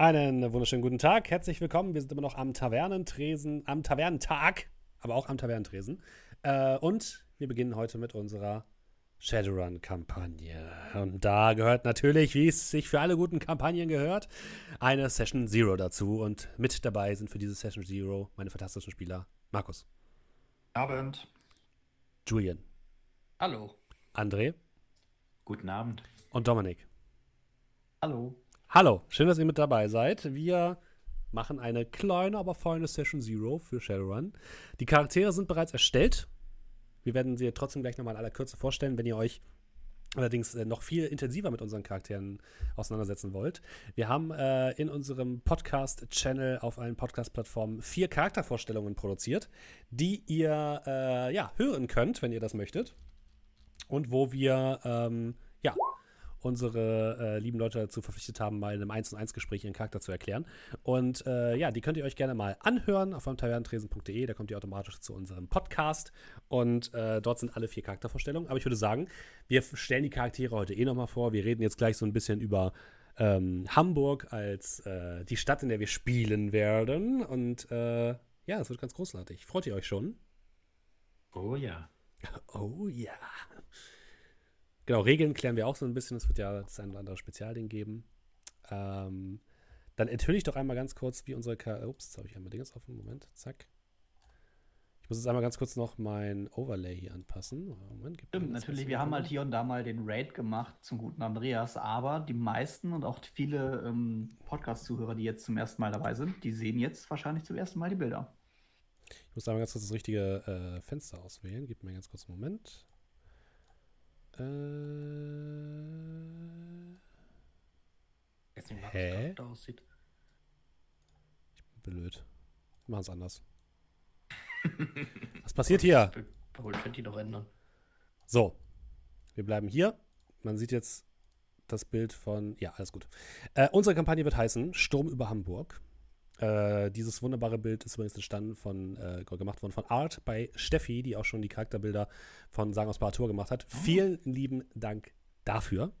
Einen wunderschönen guten Tag, herzlich willkommen. Wir sind immer noch am Tavernentresen, am Tavernentag, aber auch am Tavernentresen. Äh, und wir beginnen heute mit unserer Shadowrun-Kampagne. Und da gehört natürlich, wie es sich für alle guten Kampagnen gehört, eine Session Zero dazu. Und mit dabei sind für diese Session Zero meine fantastischen Spieler Markus. Abend. Julian. Hallo. André. Guten Abend. Und Dominik. Hallo. Hallo, schön, dass ihr mit dabei seid. Wir machen eine kleine, aber feine Session Zero für Shadowrun. Die Charaktere sind bereits erstellt. Wir werden sie trotzdem gleich nochmal in aller Kürze vorstellen, wenn ihr euch allerdings äh, noch viel intensiver mit unseren Charakteren auseinandersetzen wollt. Wir haben äh, in unserem Podcast-Channel auf allen Podcast-Plattformen vier Charaktervorstellungen produziert, die ihr äh, ja, hören könnt, wenn ihr das möchtet. Und wo wir ähm, ja, unsere äh, lieben Leute dazu verpflichtet haben, mal in einem 1 1 Gespräch ihren Charakter zu erklären. Und äh, ja, die könnt ihr euch gerne mal anhören auf tavernentresen.de. Da kommt ihr automatisch zu unserem Podcast. Und äh, dort sind alle vier Charaktervorstellungen. Aber ich würde sagen, wir stellen die Charaktere heute eh nochmal vor. Wir reden jetzt gleich so ein bisschen über ähm, Hamburg als äh, die Stadt, in der wir spielen werden. Und äh, ja, es wird ganz großartig. Freut ihr euch schon? Oh ja. Oh ja. Genau, Regeln klären wir auch so ein bisschen. Es wird ja das ein oder andere Spezialding geben. Ähm, dann enthülle ich doch einmal ganz kurz, wie unsere K Ups, jetzt habe ich einmal Dinges offen. Moment, zack. Ich muss jetzt einmal ganz kurz noch mein Overlay hier anpassen. Moment, Stimmt, natürlich. Wir haben halt hier und da mal den Raid gemacht zum guten Andreas, aber die meisten und auch viele ähm, Podcast-Zuhörer, die jetzt zum ersten Mal dabei sind, die sehen jetzt wahrscheinlich zum ersten Mal die Bilder. Ich muss einmal ganz kurz das richtige äh, Fenster auswählen. Gib mir ganz kurz einen Moment. Äh. Jetzt nicht Hä? da aussieht. Ich bin blöd. Wir machen es anders. Was passiert hier? Paul, ich die doch ändern. So. Wir bleiben hier. Man sieht jetzt das Bild von. Ja, alles gut. Äh, unsere Kampagne wird heißen Sturm über Hamburg. Äh, dieses wunderbare Bild ist übrigens entstanden von, äh, gemacht worden von Art bei Steffi, die auch schon die Charakterbilder von Sagen aus Paratur gemacht hat. Vielen lieben Dank dafür.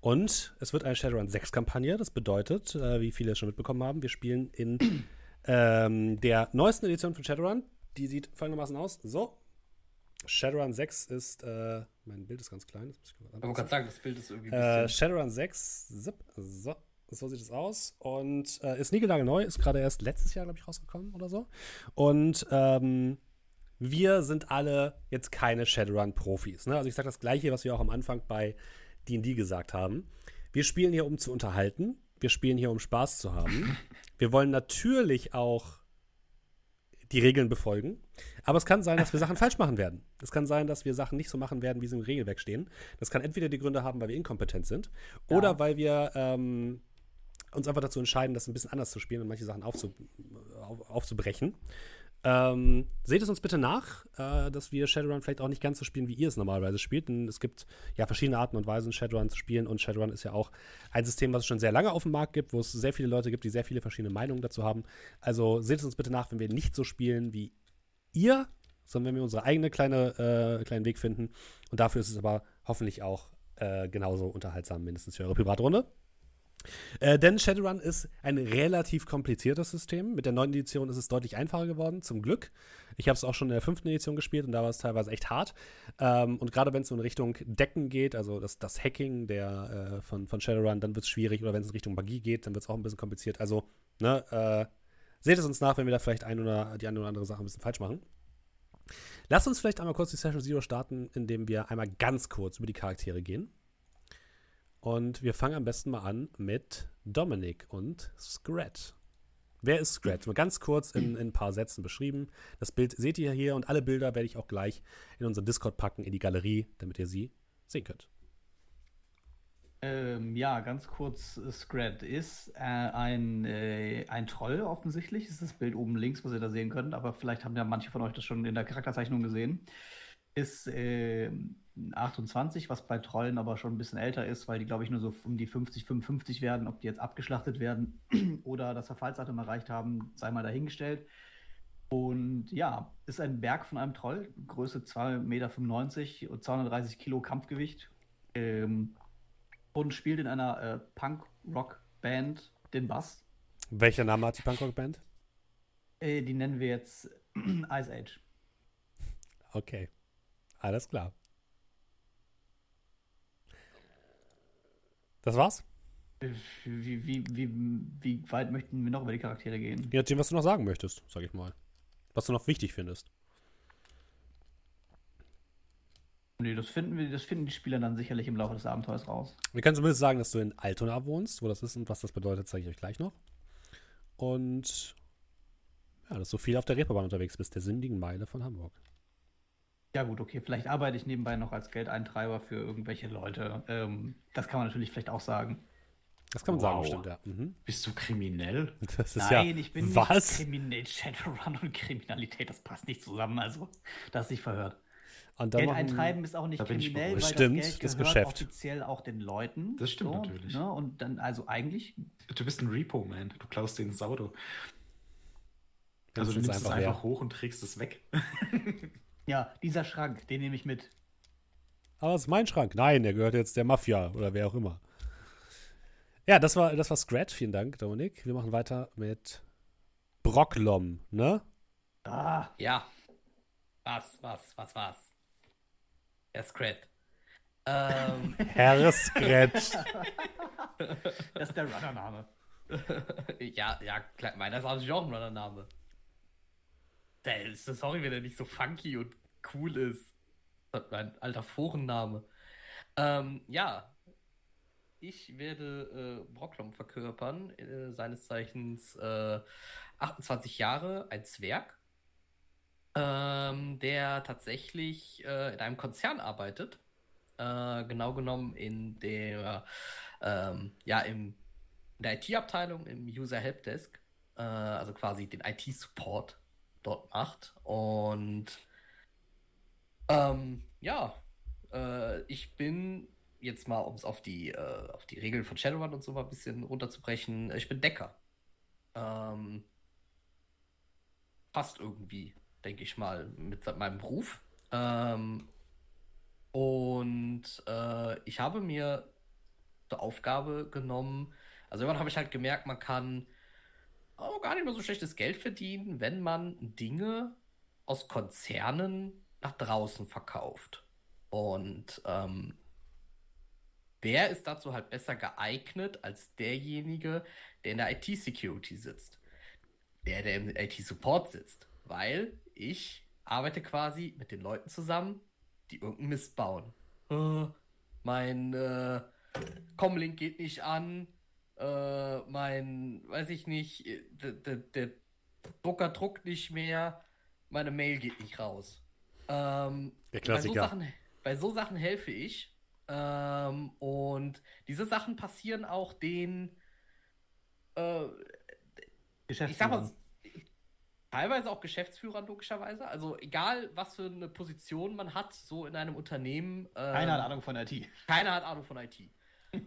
Und es wird eine Shadowrun 6 Kampagne. Das bedeutet, äh, wie viele schon mitbekommen haben, wir spielen in ähm, der neuesten Edition von Shadowrun. Die sieht folgendermaßen aus. So. Shadowrun 6 ist, äh, mein Bild ist ganz klein. Das muss ich gerade sagen, das Bild ist irgendwie äh. Shadowrun 6, zip, so, so sieht es aus. Und äh, ist niegelnagelneu, ist gerade erst letztes Jahr, glaube ich, rausgekommen oder so. Und ähm, wir sind alle jetzt keine Shadowrun-Profis. Ne? Also ich sage das Gleiche, was wir auch am Anfang bei D&D gesagt haben. Wir spielen hier, um zu unterhalten. Wir spielen hier, um Spaß zu haben. Wir wollen natürlich auch die Regeln befolgen. Aber es kann sein, dass wir Sachen falsch machen werden. Es kann sein, dass wir Sachen nicht so machen werden, wie sie im Regelwerk stehen. Das kann entweder die Gründe haben, weil wir inkompetent sind, oder Ja. weil wir ähm, uns einfach dazu entscheiden, das ein bisschen anders zu spielen und manche Sachen aufzu auf, aufzubrechen. Ähm, seht es uns bitte nach, äh, dass wir Shadowrun vielleicht auch nicht ganz so spielen, wie ihr es normalerweise spielt. Denn es gibt ja verschiedene Arten und Weisen, Shadowrun zu spielen. Und Shadowrun ist ja auch ein System, was es schon sehr lange auf dem Markt gibt, wo es sehr viele Leute gibt, die sehr viele verschiedene Meinungen dazu haben. Also seht es uns bitte nach, wenn wir nicht so spielen wie ihr, sondern wenn wir unsere eigene kleine äh, kleinen Weg finden. Und dafür ist es aber hoffentlich auch äh, genauso unterhaltsam, mindestens für eure Privatrunde. Äh, denn Shadowrun ist ein relativ kompliziertes System. Mit der neunten Edition ist es deutlich einfacher geworden, zum Glück. Ich habe es auch schon in der fünften Edition gespielt und da war es teilweise echt hart. Ähm, und gerade wenn es so in Richtung Decken geht, also das, das Hacking der, äh, von, von Shadowrun, dann wird es schwierig. Oder wenn es in Richtung Magie geht, dann wird es auch ein bisschen kompliziert. Also, ne, äh, seht es uns nach, wenn wir da vielleicht ein oder die eine oder andere Sache ein bisschen falsch machen. Lasst uns vielleicht einmal kurz die Session Zero starten, indem wir einmal ganz kurz über die Charaktere gehen. Und wir fangen am besten mal an mit Dominic und Scrat. Wer ist Scrat? Mal ganz kurz in, in ein paar Sätzen beschrieben. Das Bild seht ihr hier und alle Bilder werde ich auch gleich in unseren Discord packen, in die Galerie, damit ihr sie sehen könnt. Ähm, ja, ganz kurz, äh, Scrat ist äh, ein, äh, ein Troll offensichtlich. Das ist das Bild oben links, was ihr da sehen könnt, aber vielleicht haben ja manche von euch das schon in der Charakterzeichnung gesehen. Ist äh, 28, was bei Trollen aber schon ein bisschen älter ist, weil die, glaube ich, nur so um die 50, 55 werden. Ob die jetzt abgeschlachtet werden oder das Verfallsdatum erreicht haben, sei mal dahingestellt. Und ja, ist ein Berg von einem Troll, Größe 2,95 Meter und 230 Kilo Kampfgewicht. Ähm, und spielt in einer äh, Punk-Rock-Band den Bass. Welcher Name hat die Punkrock-Band? Äh, die nennen wir jetzt Ice Age. Okay. Alles klar. Das war's? Wie, wie, wie, wie weit möchten wir noch über die Charaktere gehen? Je nachdem, was du noch sagen möchtest, sag ich mal. Was du noch wichtig findest. Nee, das finden, wir, das finden die Spieler dann sicherlich im Laufe des Abenteuers raus. Wir können zumindest sagen, dass du in Altona wohnst. Wo das ist und was das bedeutet, zeige ich euch gleich noch. Und ja, dass du viel auf der Reeperbahn unterwegs bist, der sündigen Meile von Hamburg. Ja, gut, okay. Vielleicht arbeite ich nebenbei noch als Geldeintreiber für irgendwelche Leute. Ähm, das kann man natürlich vielleicht auch sagen. Das kann man sagen, Wow. bestimmt, ja. Mhm. Bist du kriminell? Das ist Nein, ja. ich bin was? nicht kriminell. Shadowrun und Kriminalität, das passt nicht zusammen. Also, das ist sich verhört. Und Geld machen- eintreiben ist auch nicht kriminell, weil. Stimmt, das Geld das gehört Geschäft. offiziell auch den Leuten. Das stimmt natürlich. Ne? Und dann, also eigentlich, Du bist ein Repo-Man. Du klaust den ins Auto. Dann Also du nimm's nimmst es einfach einfach her. hoch und trägst es weg. ja, dieser Schrank, den nehme ich mit. Aber es ist mein Schrank. Nein, der gehört jetzt der Mafia oder wer auch immer. Ja, das war, das war Scratch. Vielen Dank, Dominik. Wir machen weiter mit Brocklom, ne? Ah, Ja. Was, was, was, was? Der Scrat. Ähm, Herr Scratch. das ist der Runnername. ja, ja, klar, meiner ist natürlich auch ein Runnername. Der ist, sorry, wenn er nicht so funky und cool ist. Mein alter Forenname. Ähm, ja. Ich werde äh, Brocklom verkörpern, äh, seines Zeichens äh, 28 Jahre, ein Zwerg, ähm, der tatsächlich äh, in einem Konzern arbeitet. Äh, genau genommen in der, ähm, ja, im, in der IT-Abteilung, im User Helpdesk, äh, also quasi den IT-Support dort macht. Und ähm, ja, äh, ich bin jetzt mal, um es auf die, äh, auf die Regeln von Shadowrun und so mal ein bisschen runterzubrechen, ich bin Decker. Ähm, passt irgendwie, denke ich mal, mit meinem Beruf. Ähm, und äh, ich habe mir zur Aufgabe genommen, also irgendwann habe ich halt gemerkt, man kann auch gar nicht mehr so schlechtes Geld verdienen, wenn man Dinge aus Konzernen nach draußen verkauft. Und ähm, wer ist dazu halt besser geeignet als derjenige, der in der IT-Security sitzt? Der, der im IT-Support sitzt. Weil ich arbeite quasi mit den Leuten zusammen, die irgendeinen Mist bauen. Äh, mein äh, Comlink geht nicht an. Äh, mein, weiß ich nicht, äh, der, der, der Drucker druckt nicht mehr. Meine Mail geht nicht raus. Ähm, Der bei so, Klassiker. Sachen, bei so Sachen helfe ich. Ähm, und diese Sachen passieren auch den, äh, ich sag mal, teilweise auch Geschäftsführern logischerweise. Also egal, was für eine Position man hat, so in einem Unternehmen. ähm, Keiner hat Ahnung von IT. keiner hat Ahnung von IT.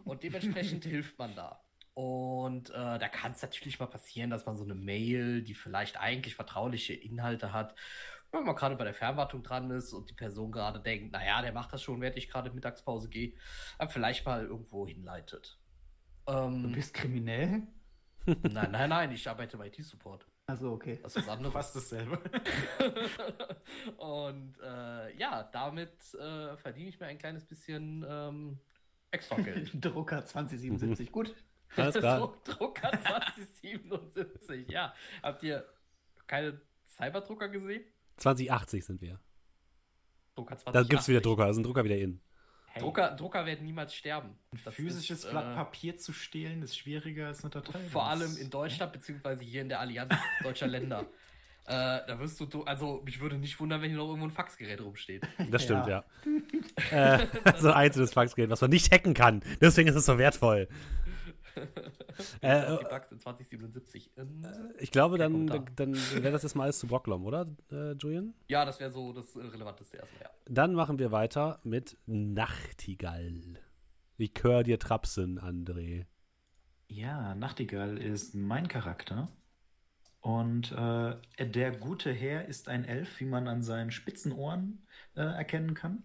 Und dementsprechend hilft man da. Und äh, da kann es natürlich mal passieren, dass man so eine Mail, die vielleicht eigentlich vertrauliche Inhalte hat, wenn man gerade bei der Fernwartung dran ist und die Person gerade denkt, naja, der macht das schon, während ich gerade in Mittagspause gehe, dann vielleicht mal irgendwo hinleitet. Du Ähm, bist kriminell? nein, nein, nein, ich arbeite im IT-Support. Also okay. Das ist was anderes. Fast dasselbe. und äh, ja, damit äh, verdiene ich mir ein kleines bisschen ähm, extra Geld. Drucker 2077. Gut. Alles klar. Druck, Drucker 2077, ja. Habt ihr keine Cyberdrucker gesehen? 2080 sind wir. Drucker Da gibt es wieder 2080. Drucker, da sind Drucker wieder in. Hey, Drucker, Drucker werden niemals sterben. Das physisches ist, Blatt äh, Papier zu stehlen ist schwieriger als eine Datei. Vor allem in Deutschland, beziehungsweise hier in der Allianz deutscher Länder. Äh, da wirst du, du, also mich würde nicht wundern, wenn hier noch irgendwo ein Faxgerät rumsteht. Das stimmt, ja. Ja. äh, so ein einzelnes Faxgerät, was man nicht hacken kann. Deswegen ist es so wertvoll. Äh, die Bugs in 2077. Ähm, Ich glaube, dann, dann wäre das jetzt mal alles zu Brocklom, oder, äh, Julian? ja, das wäre so das äh, Relevanteste erstmal, ja. Dann machen wir weiter mit Nachtigall. Likör dir Trapsen, André. Ja, Nachtigall ist mein Charakter. Und äh, der gute Herr ist ein Elf, wie man an seinen spitzen Ohren äh, erkennen kann.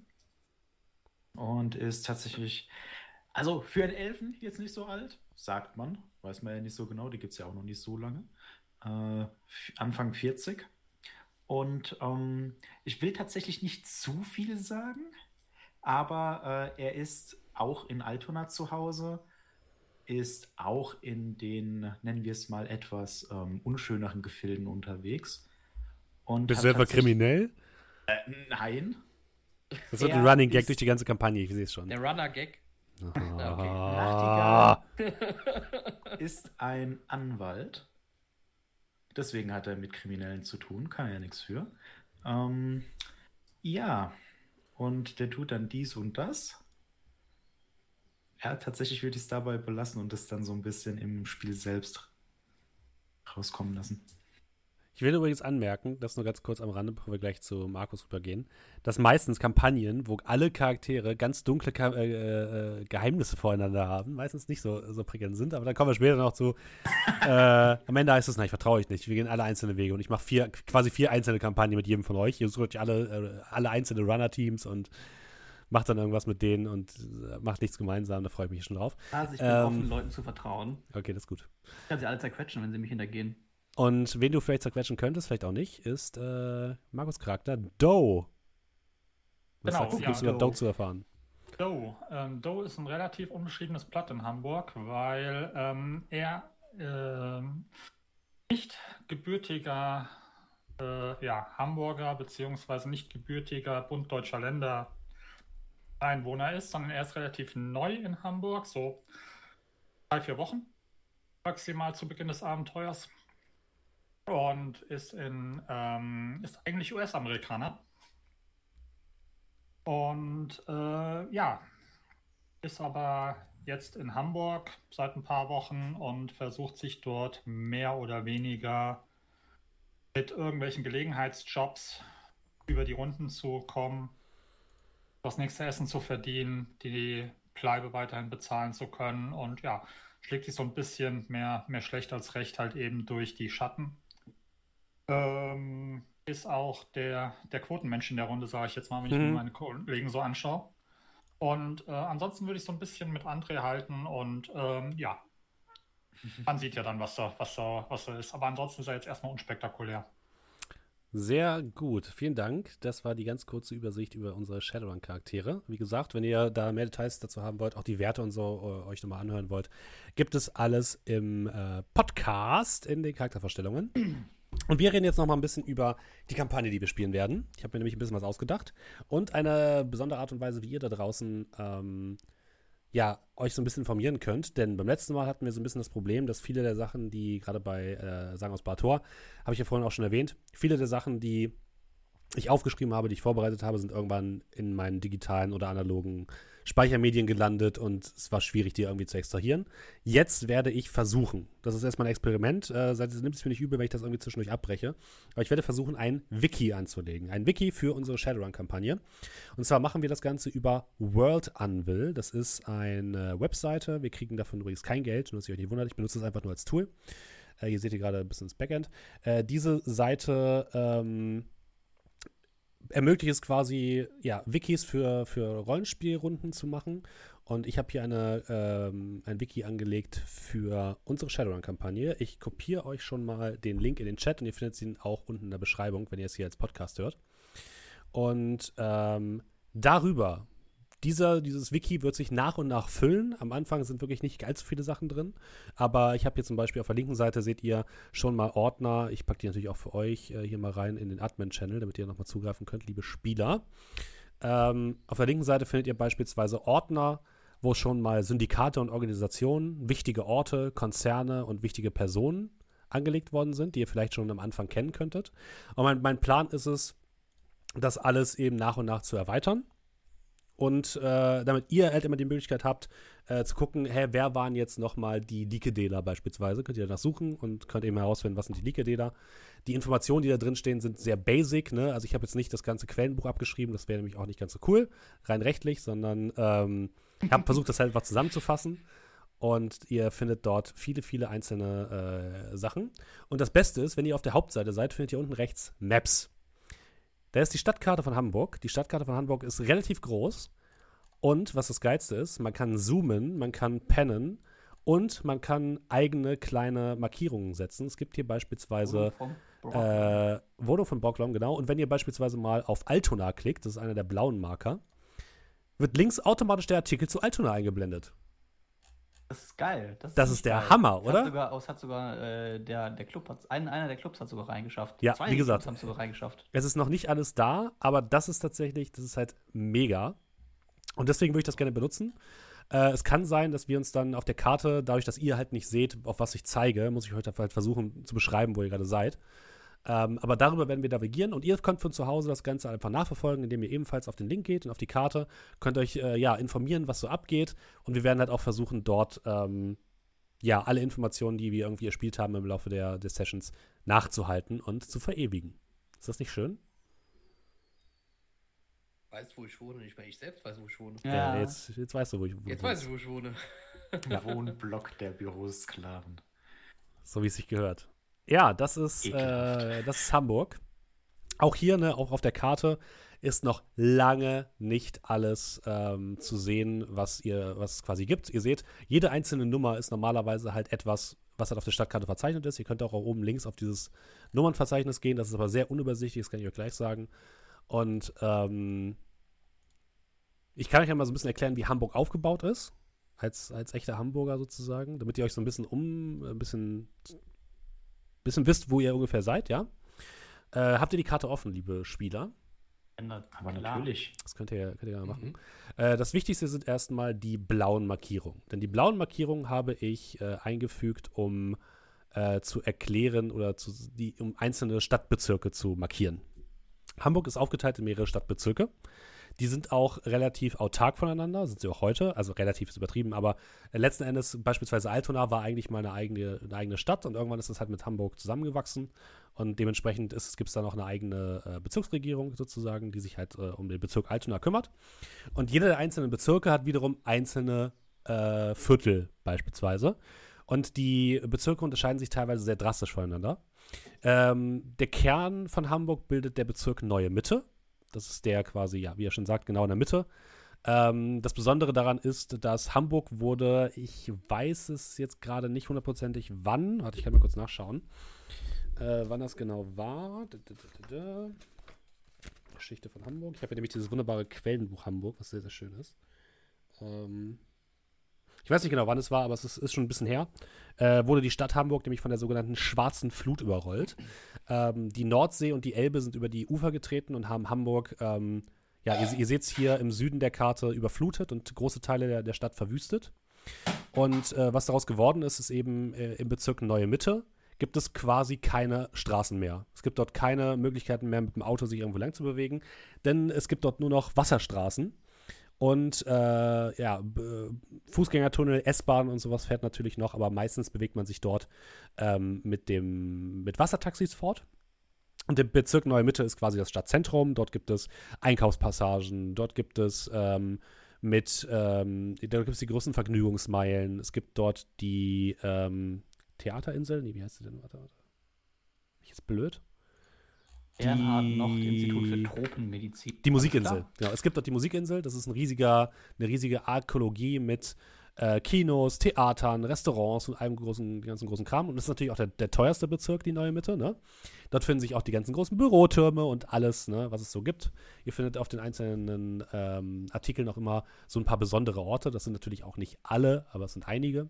Und ist tatsächlich, also für einen Elfen jetzt nicht so alt, sagt man. weiß man ja nicht so genau, die gibt es ja auch noch nicht so lange. Äh, Anfang 40. Und ähm, ich will tatsächlich nicht zu viel sagen, aber äh, er ist auch in Altona zu Hause, ist auch in den, nennen wir es mal, etwas ähm, unschöneren Gefilden unterwegs. Und Bist du etwa kriminell? Äh, nein. Das wird ein Running Gag durch die ganze Kampagne, ich sehe es schon. Der Runner Gag. Ah. Okay. ist ein Anwalt. Deswegen hat er mit Kriminellen zu tun, kann ja nichts für. Ähm, ja, und der tut dann dies und das. Ja, tatsächlich würde ich es dabei belassen und es dann so ein bisschen im Spiel selbst rauskommen lassen. Ich will übrigens anmerken, das nur ganz kurz am Rande, bevor wir gleich zu Markus rübergehen, dass meistens Kampagnen, wo alle Charaktere ganz dunkle äh, äh, Geheimnisse voreinander haben, meistens nicht so, so prickelnd sind, aber da kommen wir später noch zu. äh, am Ende heißt es, nein, ich vertraue euch nicht. Wir gehen alle einzelne Wege und ich mache vier, quasi vier einzelne Kampagnen mit jedem von euch. Ihr sucht euch alle, äh, alle einzelne Runner-Teams und macht dann irgendwas mit denen und äh, macht nichts gemeinsam, da freue ich mich schon drauf. Also ich bin ähm, offen, Leuten zu vertrauen. Okay, das ist gut. Ich kann sie alle zerquetschen, wenn sie mich hintergehen. Und wen du vielleicht zerquetschen könntest, vielleicht auch nicht, ist äh, Markus Charakter Doe. Was genau, sagst du, ja, über Doe zu erfahren? Doe. Ähm, Doe ist ein relativ unbeschriebenes Blatt in Hamburg, weil ähm, er äh, nicht gebürtiger äh, ja, Hamburger beziehungsweise nicht gebürtiger Bund deutscher Länder Einwohner ist, sondern er ist relativ neu in Hamburg, so drei, vier Wochen maximal zu Beginn des Abenteuers und ist in ähm, ist eigentlich US-Amerikaner. Und äh, ja, ist aber jetzt in Hamburg seit ein paar Wochen und versucht sich dort mehr oder weniger mit irgendwelchen Gelegenheitsjobs über die Runden zu kommen, das nächste Essen zu verdienen, die Bleibe weiterhin bezahlen zu können und ja, schlägt sich so ein bisschen mehr, mehr schlecht als recht halt eben durch die Schatten ähm, ist auch der, der Quotenmensch in der Runde, sage ich jetzt mal, wenn ich mhm. mir meine Kollegen so anschaue. Und äh, ansonsten würde ich so ein bisschen mit André halten und ähm, ja, man sieht ja dann, was da, was, da, was da ist. Aber ansonsten ist er jetzt erstmal unspektakulär. Sehr gut, vielen Dank. Das war die ganz kurze Übersicht über unsere Shadowrun-Charaktere. Wie gesagt, wenn ihr da mehr Details dazu haben wollt, auch die Werte und so äh, euch nochmal anhören wollt, gibt es alles im äh, Podcast in den Charaktervorstellungen. Und wir reden jetzt noch mal ein bisschen über die Kampagne, die wir spielen werden. Ich habe mir nämlich ein bisschen was ausgedacht. Und eine besondere Art und Weise, wie ihr da draußen ähm, ja, euch so ein bisschen informieren könnt. Denn beim letzten Mal hatten wir so ein bisschen das Problem, dass viele der Sachen, die gerade bei äh, Sagen aus Bator, habe ich ja vorhin auch schon erwähnt, viele der Sachen, die ich aufgeschrieben habe, die ich vorbereitet habe, sind irgendwann in meinen digitalen oder analogen Speichermedien gelandet und es war schwierig, die irgendwie zu extrahieren. Jetzt werde ich versuchen, das ist erstmal ein Experiment, äh, nimmt es mir nicht übel, wenn ich das irgendwie zwischendurch abbreche, aber ich werde versuchen, ein Wiki anzulegen. Ein Wiki für unsere Shadowrun-Kampagne. Und zwar machen wir das Ganze über World Anvil. Das ist eine Webseite. Wir kriegen davon übrigens kein Geld, nur dass ihr euch nicht wundert. Ich benutze das einfach nur als Tool. Äh, hier seht ihr gerade ein bisschen das Backend. Äh, diese Seite ähm, ermöglicht es quasi, ja, Wikis für, für Rollenspielrunden zu machen. Und ich habe hier eine, ähm, ein Wiki angelegt für unsere Shadowrun-Kampagne. Ich kopiere euch schon mal den Link in den Chat und ihr findet ihn auch unten in der Beschreibung, wenn ihr es hier als Podcast hört. Und ähm, darüber dieser, dieses Wiki wird sich nach und nach füllen. Am Anfang sind wirklich nicht allzu viele Sachen drin. Aber ich habe hier zum Beispiel auf der linken Seite seht ihr schon mal Ordner. Ich packe die natürlich auch für euch äh, hier mal rein in den Admin-Channel, damit ihr nochmal zugreifen könnt, liebe Spieler. Ähm, auf der linken Seite findet ihr beispielsweise Ordner, wo schon mal Syndikate und Organisationen, wichtige Orte, Konzerne und wichtige Personen angelegt worden sind, die ihr vielleicht schon am Anfang kennen könntet. Und mein, mein Plan ist es, das alles eben nach und nach zu erweitern und äh, damit ihr halt immer die Möglichkeit habt, äh, zu gucken, hä, wer waren jetzt nochmal die Leakedeler beispielsweise, könnt ihr danach suchen und könnt eben herausfinden, was sind die Leakedeler. Die Informationen, die da drin stehen, sind sehr basic, ne? Also ich habe jetzt nicht das ganze Quellenbuch abgeschrieben, das wäre nämlich auch nicht ganz so cool, rein rechtlich, sondern ähm, ich habe versucht, das halt einfach zusammenzufassen. Und ihr findet dort viele, viele einzelne äh, Sachen. Und das Beste ist, wenn ihr auf der Hauptseite seid, findet ihr unten rechts Maps. Da ist die Stadtkarte von Hamburg. Die Stadtkarte von Hamburg ist relativ groß. Und was das Geilste ist, man kann zoomen, man kann pennen Und man kann eigene kleine Markierungen setzen. Es gibt hier beispielsweise äh, Vodo von Borglom, genau. Und wenn ihr beispielsweise mal auf Altona klickt, das ist einer der blauen Marker, wird links automatisch der Artikel zu Altona eingeblendet. Das ist geil. Das ist, das ist der geil. Hammer, oder? Hat sogar, es hat sogar äh, der, der Club hat, ein, einer der Clubs hat sogar reingeschafft. Ja, Zwei wie gesagt. haben sogar reingeschafft. Es ist noch nicht alles da, aber das ist tatsächlich, das ist halt mega. Und deswegen würde ich das gerne benutzen. Äh, es kann sein, dass wir uns dann auf der Karte, dadurch, dass ihr halt nicht seht, auf was ich zeige, muss ich euch halt versuchen zu beschreiben, wo ihr gerade seid. Ähm, aber darüber werden wir navigieren und ihr könnt von zu Hause das Ganze einfach nachverfolgen, indem ihr ebenfalls auf den Link geht und auf die Karte, könnt euch äh, ja informieren, was so abgeht und wir werden halt auch versuchen, dort ähm, ja alle Informationen, die wir irgendwie erspielt haben im Laufe der, der Sessions, nachzuhalten und zu verewigen. Ist das nicht schön? Weißt, wo ich wohne, nicht mehr ich selbst weiß, wo ich wohne. Ja, ja jetzt, jetzt weißt du, wo ich wohne. Jetzt weiß ich, wo ich wohne. Der Wohnblock der Bürosklaven. So wie es sich gehört. Ja, das ist, äh, das ist Hamburg. Auch hier, ne, auch auf der Karte ist noch lange nicht alles ähm, zu sehen, was ihr, was es quasi gibt. Ihr seht, jede einzelne Nummer ist normalerweise halt etwas, was halt auf der Stadtkarte verzeichnet ist. Ihr könnt auch oben links auf dieses Nummernverzeichnis gehen. Das ist aber sehr unübersichtlich, das kann ich euch gleich sagen. Und ähm, ich kann euch ja mal so ein bisschen erklären, wie Hamburg aufgebaut ist. Als, als echter Hamburger sozusagen, damit ihr euch so ein bisschen um, ein bisschen bisschen wisst, wo ihr ungefähr seid, ja? Äh, habt ihr die Karte offen, liebe Spieler? Aber natürlich. Das könnt ihr, könnt ihr ja machen. Mhm. Äh, das Wichtigste sind erstmal die blauen Markierungen. Denn die blauen Markierungen habe ich äh, eingefügt, um äh, zu erklären oder zu, die, um einzelne Stadtbezirke zu markieren. Hamburg ist aufgeteilt in mehrere Stadtbezirke. Die sind auch relativ autark voneinander, sind sie auch heute. Also relativ ist übertrieben, aber letzten Endes beispielsweise Altona war eigentlich mal eine eigene, eine eigene Stadt und irgendwann ist es halt mit Hamburg zusammengewachsen. Und dementsprechend gibt es da noch eine eigene äh, Bezirksregierung sozusagen, die sich halt äh, um den Bezirk Altona kümmert. Und jeder der einzelnen Bezirke hat wiederum einzelne äh, Viertel beispielsweise. Und die Bezirke unterscheiden sich teilweise sehr drastisch voneinander. Ähm, der Kern von Hamburg bildet der Bezirk Neue Mitte. Das ist der quasi, ja, wie er schon sagt, genau in der Mitte. Ähm, das Besondere daran ist, dass Hamburg wurde, ich weiß es jetzt gerade nicht hundertprozentig wann, warte, ich kann mal kurz nachschauen, äh, wann das genau war. Geschichte von Hamburg. Ich habe ja nämlich dieses wunderbare Quellenbuch Hamburg, was sehr, sehr schön ist. Ähm, ich weiß nicht genau, wann es war, aber es ist, ist schon ein bisschen her, äh, wurde die Stadt Hamburg nämlich von der sogenannten Schwarzen Flut überrollt. Ähm, die Nordsee und die Elbe sind über die Ufer getreten und haben Hamburg, ähm, ja, ihr, ihr seht es hier im Süden der Karte überflutet und große Teile der, der Stadt verwüstet. Und äh, was daraus geworden ist, ist eben äh, im Bezirk Neue Mitte gibt es quasi keine Straßen mehr. Es gibt dort keine Möglichkeiten mehr, mit dem Auto sich irgendwo lang zu bewegen, denn es gibt dort nur noch Wasserstraßen. Und äh, ja, Fußgängertunnel, S-Bahn und sowas fährt natürlich noch, aber meistens bewegt man sich dort ähm, mit dem mit Wassertaxis fort. Und der Bezirk Neue Mitte ist quasi das Stadtzentrum. Dort gibt es Einkaufspassagen, dort gibt es ähm, mit, ähm, da gibt es die großen Vergnügungsmeilen. Es gibt dort die ähm, Theaterinsel. Nee, wie heißt sie denn? Warte, warte. Ich jetzt blöd? Bernhard noch Institut für Tropenmedizin. Die Musikinsel. Genau, es gibt dort die Musikinsel. Das ist ein riesiger, eine riesige Arkologie mit äh, Kinos, Theatern, Restaurants und einem großen, ganzen großen Kram. Und das ist natürlich auch der, der teuerste Bezirk, die neue Mitte. Ne? Dort finden sich auch die ganzen großen Bürotürme und alles, ne, was es so gibt. Ihr findet auf den einzelnen ähm, Artikeln auch immer so ein paar besondere Orte. Das sind natürlich auch nicht alle, aber es sind einige.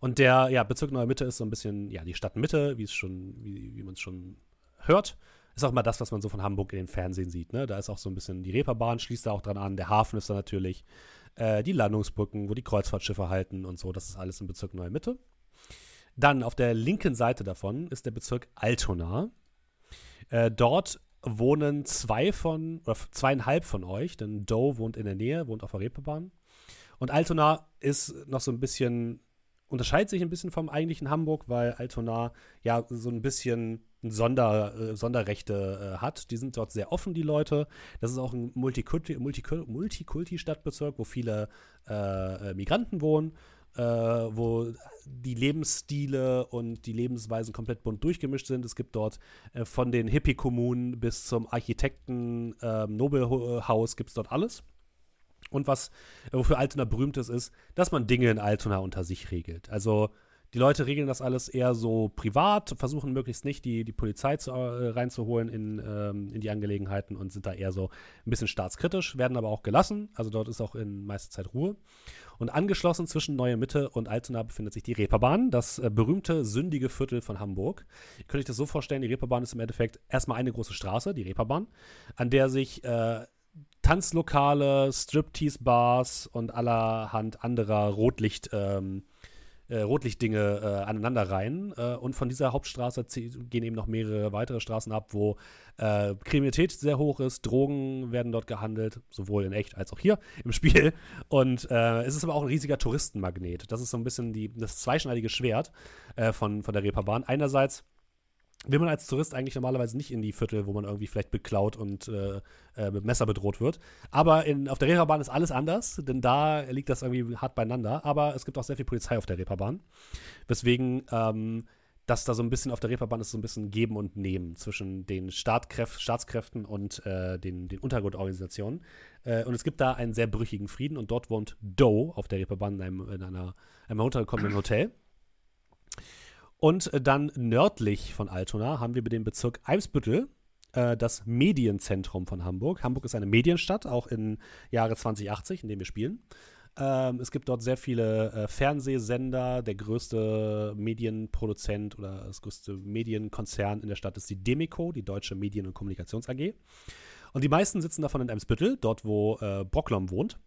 Und der ja, Bezirk Neue Mitte ist so ein bisschen ja, die Stadtmitte, wie es schon, wie, wie man es schon hört. Ist auch mal das, was man so von Hamburg in den Fernsehen sieht. Ne? Da ist auch so ein bisschen die Reeperbahn, schließt da auch dran an. Der Hafen ist da natürlich. Äh, die Landungsbrücken, wo die Kreuzfahrtschiffe halten und so. Das ist alles im Bezirk Neue Mitte. Dann auf der linken Seite davon ist der Bezirk Altona. Äh, dort wohnen zwei von, oder zweieinhalb von euch, denn Doe wohnt in der Nähe, wohnt auf der Reeperbahn. Und Altona ist noch so ein bisschen, unterscheidet sich ein bisschen vom eigentlichen Hamburg, weil Altona ja so ein bisschen Sonder, äh, Sonderrechte äh, hat. Die sind dort sehr offen, die Leute. Das ist auch ein Multikulti-Stadtbezirk, wo viele äh, äh, Migranten wohnen, äh, wo die Lebensstile und die Lebensweisen komplett bunt durchgemischt sind. Es gibt dort äh, von den Hippie-Kommunen bis zum Architekten ähm, Nobelhaus gibt es dort alles. Und was, wofür Altona berühmt ist, ist, dass man Dinge in Altona unter sich regelt. Also die Leute regeln das alles eher so privat, versuchen möglichst nicht die, die Polizei zu, äh, reinzuholen in, ähm, in die Angelegenheiten und sind da eher so ein bisschen staatskritisch, werden aber auch gelassen. Also dort ist auch in meiste Zeit Ruhe. Und angeschlossen zwischen Neue Mitte und Altona befindet sich die Reeperbahn, das äh, berühmte sündige Viertel von Hamburg. Ihr könnt euch das so vorstellen, die Reeperbahn ist im Endeffekt erstmal eine große Straße, die Reeperbahn, an der sich äh, Tanzlokale, Striptease-Bars und allerhand anderer Rotlicht- ähm, äh, Rotlichtdinge äh, aneinanderreihen. Äh, und von dieser Hauptstraße gehen eben noch mehrere weitere Straßen ab, wo äh, Kriminalität sehr hoch ist. Drogen werden dort gehandelt, sowohl in echt als auch hier im Spiel. Und äh, es ist aber auch ein riesiger Touristenmagnet. Das ist so ein bisschen die, das zweischneidige Schwert äh, von, von der Reeperbahn. Einerseits will man als Tourist eigentlich normalerweise nicht in die Viertel, wo man irgendwie vielleicht beklaut und äh, äh, mit Messer bedroht wird. Aber in, auf der Reeperbahn ist alles anders, denn da liegt das irgendwie hart beieinander. Aber es gibt auch sehr viel Polizei auf der Reeperbahn. Weswegen ähm, das da so ein bisschen auf der Reeperbahn ist so ein bisschen Geben und Nehmen zwischen den Staatkräf Staatskräften und äh, den, den Untergrundorganisationen. Äh, und es gibt da einen sehr brüchigen Frieden und dort wohnt Doe auf der Reeperbahn in einem, in einer, einem heruntergekommenen Hotel. Und äh, dann nördlich von Altona haben wir den Bezirk Eimsbüttel, äh, das Medienzentrum von Hamburg. Hamburg ist eine Medienstadt, auch im Jahre 2080, in dem wir spielen. Ähm, es gibt dort sehr viele äh, Fernsehsender. Der größte Medienproduzent oder das größte Medienkonzern in der Stadt ist die Demeco, die Deutsche Medien- und Kommunikations AG. Und die meisten sitzen davon in Eimsbüttel, dort wo äh, Brocklom wohnt.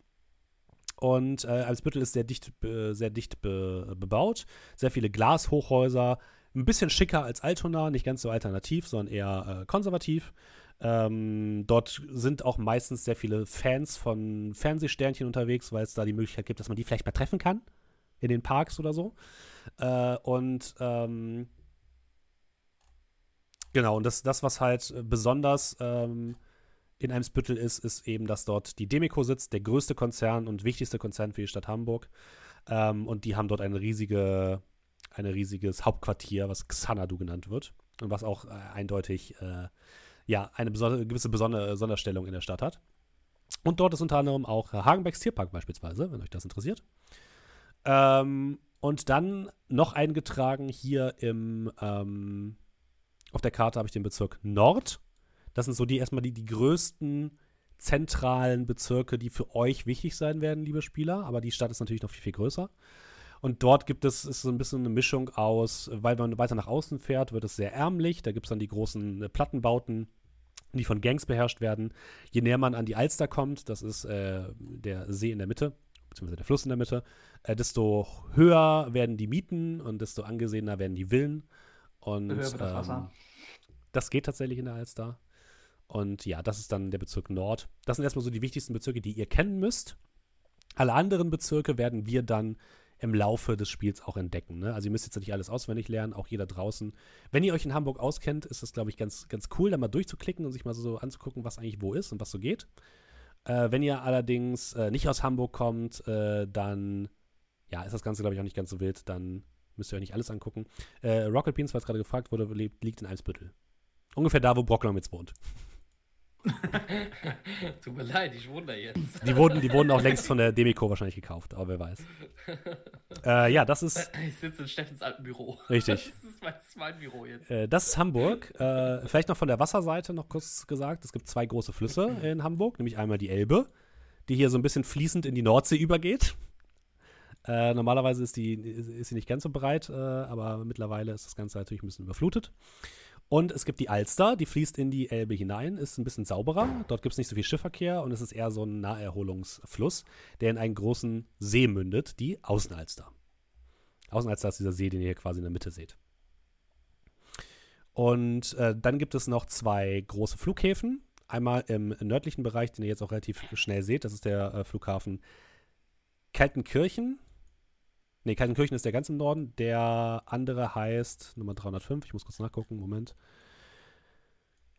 Und äh, Eimsbüttel ist sehr dicht, äh, sehr dicht be bebaut. Sehr viele Glashochhäuser. Ein bisschen schicker als Altona, nicht ganz so alternativ, sondern eher äh, konservativ. Ähm, dort sind auch meistens sehr viele Fans von Fernsehsternchen unterwegs, weil es da die Möglichkeit gibt, dass man die vielleicht mal treffen kann. In den Parks oder so. Äh, und ähm, genau, und das, das, was halt besonders ähm, in Eimsbüttel ist, ist eben, dass dort die Demeco sitzt, der größte Konzern und wichtigste Konzern für die Stadt Hamburg. Ähm, und die haben dort eine riesige, ein riesiges Hauptquartier, was Xanadu genannt wird. Und was auch äh, eindeutig äh, ja, eine gewisse besondere Sonderstellung in der Stadt hat. Und dort ist unter anderem auch Hagenbecks Tierpark beispielsweise, wenn euch das interessiert. Ähm, und dann noch eingetragen hier im, ähm, auf der Karte habe ich den Bezirk Nord. Das sind so die erstmal die, die größten zentralen Bezirke, die für euch wichtig sein werden, liebe Spieler. Aber die Stadt ist natürlich noch viel, viel größer. Und dort gibt es ist so ein bisschen eine Mischung aus, weil man weiter nach außen fährt, wird es sehr ärmlich. Da gibt es dann die großen äh, Plattenbauten, die von Gangs beherrscht werden. Je näher man an die Alster kommt, das ist äh, der See in der Mitte, beziehungsweise der Fluss in der Mitte, äh, desto höher werden die Mieten und desto angesehener werden die Villen. Und höher wird das Wasser. Ähm, das geht tatsächlich in der Alster. Und ja, das ist dann der Bezirk Nord. Das sind erstmal so die wichtigsten Bezirke, die ihr kennen müsst. Alle anderen Bezirke werden wir dann im Laufe des Spiels auch entdecken. Ne? Also ihr müsst jetzt nicht alles auswendig lernen, auch jeder draußen. Wenn ihr euch in Hamburg auskennt, ist das, glaube ich, ganz, ganz cool, da mal durchzuklicken und sich mal so anzugucken, was eigentlich wo ist und was so geht. Äh, wenn ihr allerdings äh, nicht aus Hamburg kommt, äh, dann ja, ist das Ganze, glaube ich, auch nicht ganz so wild. Dann müsst ihr euch nicht alles angucken. Äh, Rocket Beans, was gerade gefragt wurde, liegt in Eimsbüttel. Ungefähr da, wo Brocklom jetzt wohnt. Tut mir leid, ich wundere jetzt. Die wurden, die wurden auch längst von der Demico wahrscheinlich gekauft, aber wer weiß. äh, ja, das ist. Ich sitze in Steffens alten Büro. Richtig. Das ist mein, das ist mein Büro jetzt. Äh, das ist Hamburg. Äh, vielleicht noch von der Wasserseite noch kurz gesagt: Es gibt zwei große Flüsse in Hamburg, nämlich einmal die Elbe, die hier so ein bisschen fließend in die Nordsee übergeht. Äh, normalerweise ist, die, ist sie nicht ganz so breit, äh, aber mittlerweile ist das Ganze natürlich ein bisschen überflutet. Und es gibt die Alster, die fließt in die Elbe hinein, ist ein bisschen sauberer. Dort gibt es nicht so viel Schiffverkehr und es ist eher so ein Naherholungsfluss, der in einen großen See mündet, die Außenalster. Außenalster ist dieser See, den ihr hier quasi in der Mitte seht. Und äh, dann gibt es noch zwei große Flughäfen. Einmal im nördlichen Bereich, den ihr jetzt auch relativ schnell seht. Das ist der äh, Flughafen Kaltenkirchen. Ne, Kaltenkirchen ist der ganz im Norden. Der andere heißt Nummer 305. Ich muss kurz nachgucken. Moment.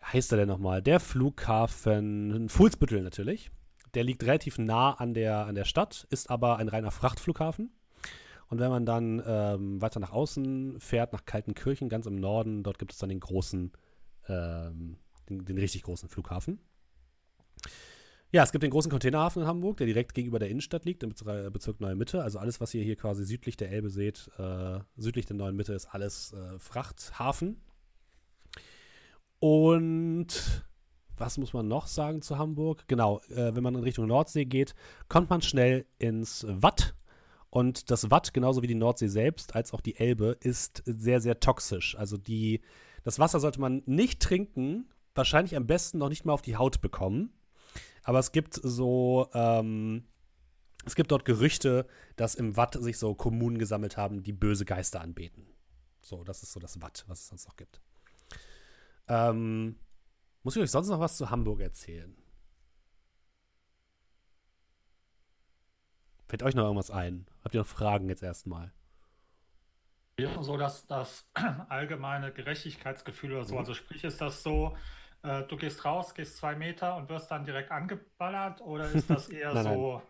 Heißt er denn nochmal? Der Flughafen Fuhlsbüttel natürlich. Der liegt relativ nah an der, an der Stadt, ist aber ein reiner Frachtflughafen. Und wenn man dann ähm, weiter nach außen fährt, nach Kaltenkirchen, ganz im Norden, dort gibt es dann den großen, ähm, den, den richtig großen Flughafen. Ja, es gibt den großen Containerhafen in Hamburg, der direkt gegenüber der Innenstadt liegt, im Bezirk, Bezirk Neue Mitte. Also alles, was ihr hier quasi südlich der Elbe seht, äh, südlich der Neuen Mitte, ist alles äh, Frachthafen. Und was muss man noch sagen zu Hamburg? Genau, äh, wenn man in Richtung Nordsee geht, kommt man schnell ins Watt. Und das Watt, genauso wie die Nordsee selbst, als auch die Elbe, ist sehr, sehr toxisch. Also die, das Wasser sollte man nicht trinken, wahrscheinlich am besten noch nicht mal auf die Haut bekommen. Aber es gibt so, ähm, es gibt dort Gerüchte, dass im Watt sich so Kommunen gesammelt haben, die böse Geister anbeten. So, das ist so das Watt, was es sonst noch gibt. Ähm, muss ich euch sonst noch was zu Hamburg erzählen? Fällt euch noch irgendwas ein? Habt ihr noch Fragen jetzt erstmal? Ja, so dass das allgemeine Gerechtigkeitsgefühl oder so, Mhm. also sprich, ist das so, äh, du gehst raus, gehst zwei Meter und wirst dann direkt angeballert oder ist das eher Nein, nein. so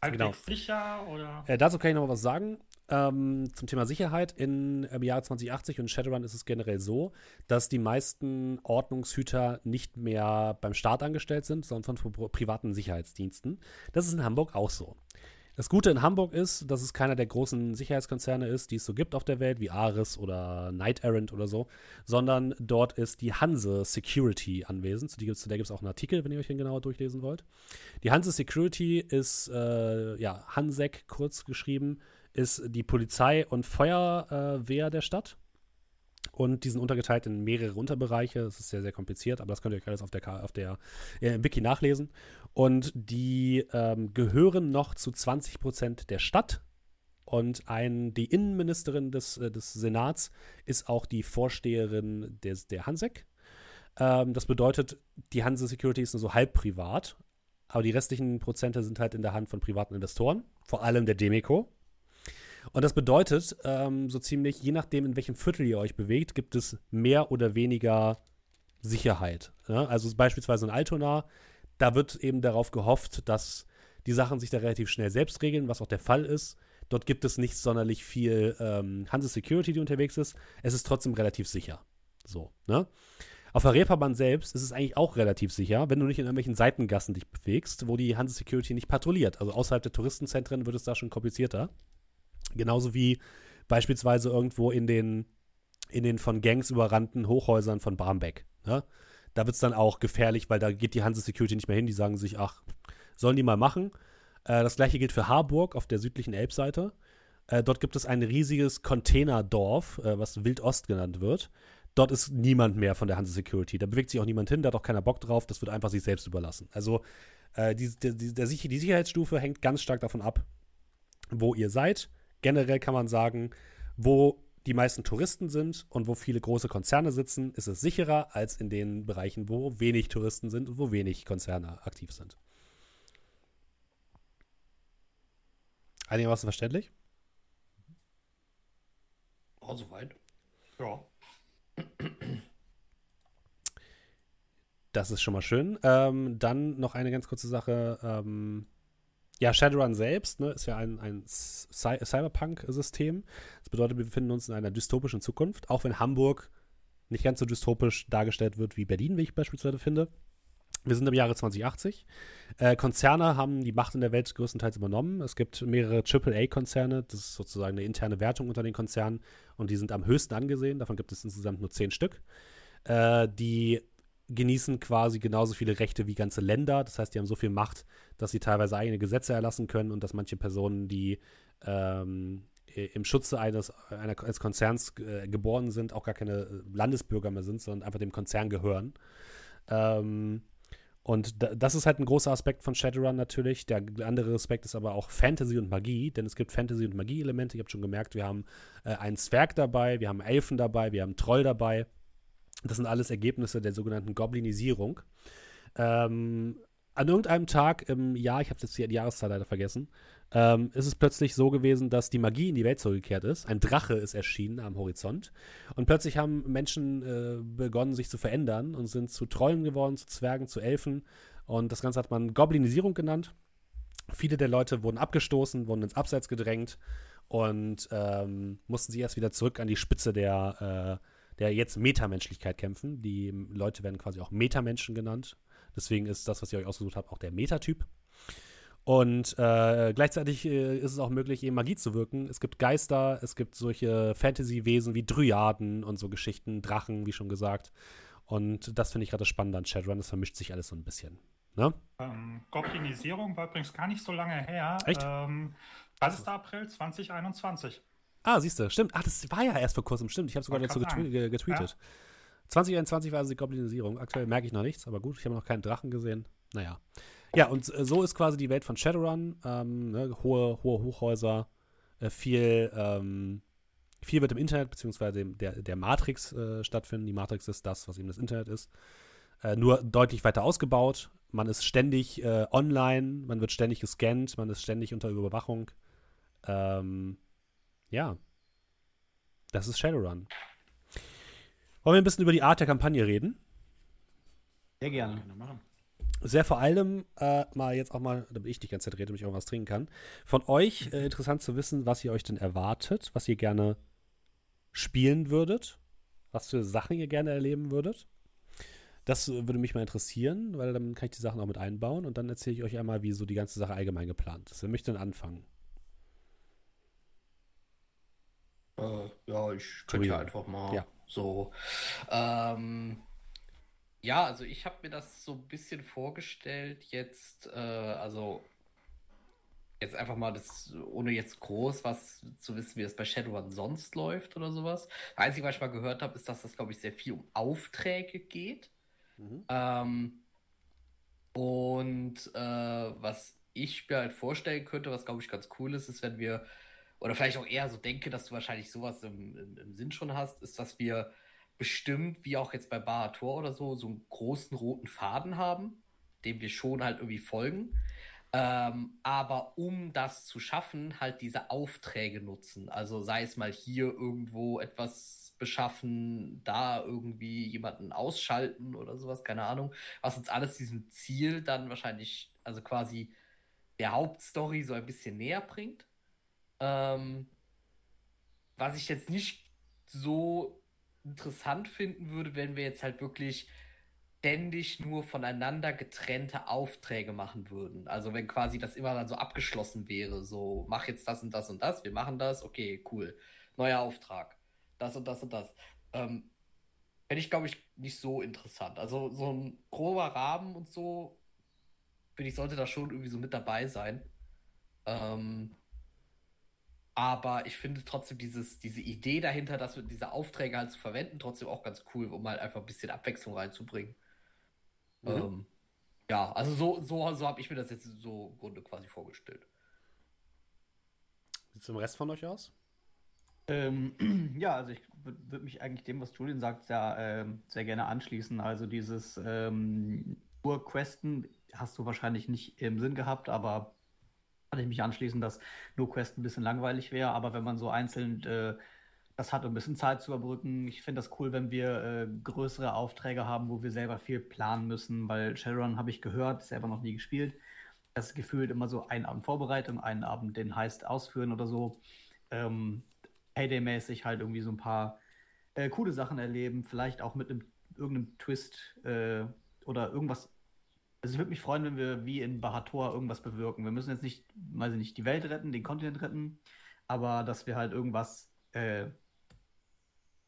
halbwegs Genau. sicher oder? Äh, dazu kann ich noch mal was sagen. Ähm, zum Thema Sicherheit. In, Im Jahr 2080 und Shadowrun ist es generell so, dass die meisten Ordnungshüter nicht mehr beim Staat angestellt sind, sondern von pri- privaten Sicherheitsdiensten. Das ist in Hamburg auch so. Das Gute in Hamburg ist, dass es keiner der großen Sicherheitskonzerne ist, die es so gibt auf der Welt, wie Ares oder Knight Errant oder so, sondern dort ist die Hanse Security anwesend. Zu, der gibt es auch einen Artikel, wenn ihr euch den genauer durchlesen wollt. Die Hanse Security ist, äh, ja, Hansek kurz geschrieben, ist die Polizei und Feuerwehr der Stadt. Und die sind untergeteilt in mehrere Unterbereiche. Das ist sehr, sehr kompliziert, aber das könnt ihr euch alles auf der, auf der äh, Wiki nachlesen. Und die ähm, gehören noch zu 20 Prozent der Stadt. Und ein, die Innenministerin des, äh, des Senats ist auch die Vorsteherin des, der Hansek. Ähm, das bedeutet, die Hanse Security ist nur so halb privat. Aber die restlichen Prozente sind halt in der Hand von privaten Investoren, vor allem der Demeco. Und das bedeutet, ähm, so ziemlich, je nachdem, in welchem Viertel ihr euch bewegt, gibt es mehr oder weniger Sicherheit. Ja? Also beispielsweise in Altona, da wird eben darauf gehofft, dass die Sachen sich da relativ schnell selbst regeln, was auch der Fall ist. Dort gibt es nicht sonderlich viel ähm, Hanse Security, die unterwegs ist. Es ist trotzdem relativ sicher. So, ne? Auf der Reeperbahn selbst ist es eigentlich auch relativ sicher, wenn du nicht in irgendwelchen Seitengassen dich bewegst, wo die Hanse Security nicht patrouilliert. Also außerhalb der Touristenzentren wird es da schon komplizierter. Genauso wie beispielsweise irgendwo in den, in den von Gangs überrannten Hochhäusern von Barmbek. Ne? Da wird es dann auch gefährlich, weil da geht die Hanse Security nicht mehr hin. Die sagen sich, ach, sollen die mal machen. Äh, das gleiche gilt für Harburg auf der südlichen Elbseite. Äh, dort gibt es ein riesiges Containerdorf, äh, was Wildost genannt wird. Dort ist niemand mehr von der Hanse Security. Da bewegt sich auch niemand hin, da hat auch keiner Bock drauf. Das wird einfach sich selbst überlassen. Also äh, die, die, die, die Sicherheitsstufe hängt ganz stark davon ab, wo ihr seid. Generell kann man sagen, wo die meisten Touristen sind und wo viele große Konzerne sitzen, ist es sicherer als in den Bereichen, wo wenig Touristen sind und wo wenig Konzerne aktiv sind. Einigermaßen verständlich? Oh, soweit. Ja. Das ist schon mal schön. Ähm, dann noch eine ganz kurze Sache. Ähm, ja, Shadowrun selbst ne, ist ja ein, ein Cy Cyberpunk-System. Das bedeutet, wir befinden uns in einer dystopischen Zukunft, auch wenn Hamburg nicht ganz so dystopisch dargestellt wird wie Berlin, wie ich beispielsweise finde. Wir sind im Jahre 2080. Äh, Konzerne haben die Macht in der Welt größtenteils übernommen. Es gibt mehrere AAA-Konzerne. Das ist sozusagen eine interne Wertung unter den Konzernen. Und die sind am höchsten angesehen. Davon gibt es insgesamt nur zehn Stück. Äh, die genießen quasi genauso viele Rechte wie ganze Länder. Das heißt, die haben so viel Macht, dass sie teilweise eigene Gesetze erlassen können und dass manche Personen, die ähm, im Schutze eines, einer, eines Konzerns äh, geboren sind, auch gar keine äh, Landesbürger mehr sind, sondern einfach dem Konzern gehören. Ähm, und da, das ist halt ein großer Aspekt von Shadowrun natürlich. Der andere Aspekt ist aber auch Fantasy und Magie, denn es gibt Fantasy- und Magie-Elemente. Ihr habt schon gemerkt, wir haben äh, einen Zwerg dabei, wir haben Elfen dabei, wir haben Troll dabei. Das sind alles Ergebnisse der sogenannten Goblinisierung. Ähm, an irgendeinem Tag im Jahr, ich habe jetzt die, Jahreszahl leider vergessen, ähm, ist es plötzlich so gewesen, dass die Magie in die Welt zurückgekehrt ist. Ein Drache ist erschienen am Horizont. Und plötzlich haben Menschen äh, begonnen, sich zu verändern und sind zu Trollen geworden, zu Zwergen, zu Elfen. Und das Ganze hat man Goblinisierung genannt. Viele der Leute wurden abgestoßen, wurden ins Abseits gedrängt und ähm, mussten sich erst wieder zurück an die Spitze der, äh, der jetzt Metamenschlichkeit kämpfen. Die Leute werden quasi auch Metamenschen genannt. Deswegen ist das, was ihr euch ausgesucht habt, auch der Metatyp. Und äh, gleichzeitig äh, ist es auch möglich, eben Magie zu wirken. Es gibt Geister, es gibt solche Fantasy-Wesen wie Dryaden und so Geschichten, Drachen, wie schon gesagt. Und das finde ich gerade das Spannende an Shadowrun. Das vermischt sich alles so ein bisschen. Ne? Ähm, Goblinisierung war übrigens gar nicht so lange her. Echt? Ähm, 30. April 2021. Ah, siehst du, stimmt. Ach, das war ja erst vor kurzem, stimmt. Ich habe sogar dazu getwe ge getweetet. 2021 war also die Goblinisierung. Aktuell merke ich noch nichts, aber gut, ich habe noch keinen Drachen gesehen. Naja. Ja, und äh, so ist quasi die Welt von Shadowrun. Ähm, ne, hohe, hohe Hochhäuser, äh, viel, ähm, viel wird im Internet beziehungsweise der, der Matrix äh, stattfinden. Die Matrix ist das, was eben das Internet ist. Äh, nur deutlich weiter ausgebaut. Man ist ständig äh, online, man wird ständig gescannt, man ist ständig unter Überwachung. Ähm, ja. Das ist Shadowrun. Wollen wir ein bisschen über die Art der Kampagne reden? Sehr gerne. Machen. Sehr vor allem äh, mal jetzt auch mal, damit ich die ganze Zeit rede, damit ich auch was trinken kann. Von euch äh, interessant zu wissen, was ihr euch denn erwartet, was ihr gerne spielen würdet, was für Sachen ihr gerne erleben würdet. Das würde mich mal interessieren, weil dann kann ich die Sachen auch mit einbauen und dann erzähle ich euch einmal, wie so die ganze Sache allgemein geplant ist. Wer möchte denn anfangen? Äh, ja, ich könnte ja einfach mal Ja. so. Ähm, ja, also ich habe mir das so ein bisschen vorgestellt, jetzt, äh, also jetzt einfach mal das, ohne jetzt groß was zu wissen, wie das bei Shadowrun sonst läuft oder sowas. Das Einzige, was ich mal gehört habe, ist, dass das, glaube ich, sehr viel um Aufträge geht. Ähm, und äh, was ich mir halt vorstellen könnte, was glaube ich ganz cool ist, ist, wenn wir, oder vielleicht auch eher so denke, dass du wahrscheinlich sowas im, im, im Sinn schon hast, ist, dass wir bestimmt, wie auch jetzt bei Bahator oder so, so einen großen roten Faden haben, dem wir schon halt irgendwie folgen. Ähm, aber um das zu schaffen, halt diese Aufträge nutzen. Also sei es mal hier irgendwo etwas beschaffen, da irgendwie jemanden ausschalten oder sowas, keine Ahnung. Was uns alles diesem Ziel dann wahrscheinlich, also quasi der Hauptstory so ein bisschen näher bringt. Ähm, was ich jetzt nicht so interessant finden würde, wenn wir jetzt halt wirklich ständig nur voneinander getrennte Aufträge machen würden. Also wenn quasi das immer dann so abgeschlossen wäre, so mach jetzt das und das und das, wir machen das, okay, cool. Neuer Auftrag. Das und das und das. Ähm, Fände ich, glaube ich, nicht so interessant. Also so ein grober Rahmen und so, finde ich, sollte da schon irgendwie so mit dabei sein. Ähm, aber ich finde trotzdem dieses, diese Idee dahinter, dass wir diese Aufträge halt zu verwenden, trotzdem auch ganz cool, um halt einfach ein bisschen Abwechslung reinzubringen. Mhm. Ähm, ja, also so, so, so habe ich mir das jetzt so im Grunde quasi vorgestellt. Wie sieht es im Rest von euch aus? Ähm, ja, also ich würde mich eigentlich dem, was Julian sagt, sehr, ähm, sehr gerne anschließen. Also dieses ähm, nur Questen hast du wahrscheinlich nicht im Sinn gehabt, aber kann ich mich anschließen, dass nur Questen ein bisschen langweilig wäre. Aber wenn man so einzeln äh, das hat, um ein bisschen Zeit zu überbrücken, ich finde das cool, wenn wir äh, größere Aufträge haben, wo wir selber viel planen müssen, weil Shadowrun habe ich gehört, selber noch nie gespielt. Das gefühlt immer so ein Abend Vorbereitung, einen Abend den Heist ausführen oder so. Ähm, Payday-mäßig halt irgendwie so ein paar äh, coole Sachen erleben, vielleicht auch mit einem irgendeinem Twist äh, oder irgendwas. Also ich würde mich freuen, wenn wir wie in Bahator irgendwas bewirken. Wir müssen jetzt nicht, weiß ich nicht, die Welt retten, den Kontinent retten, aber dass wir halt irgendwas äh,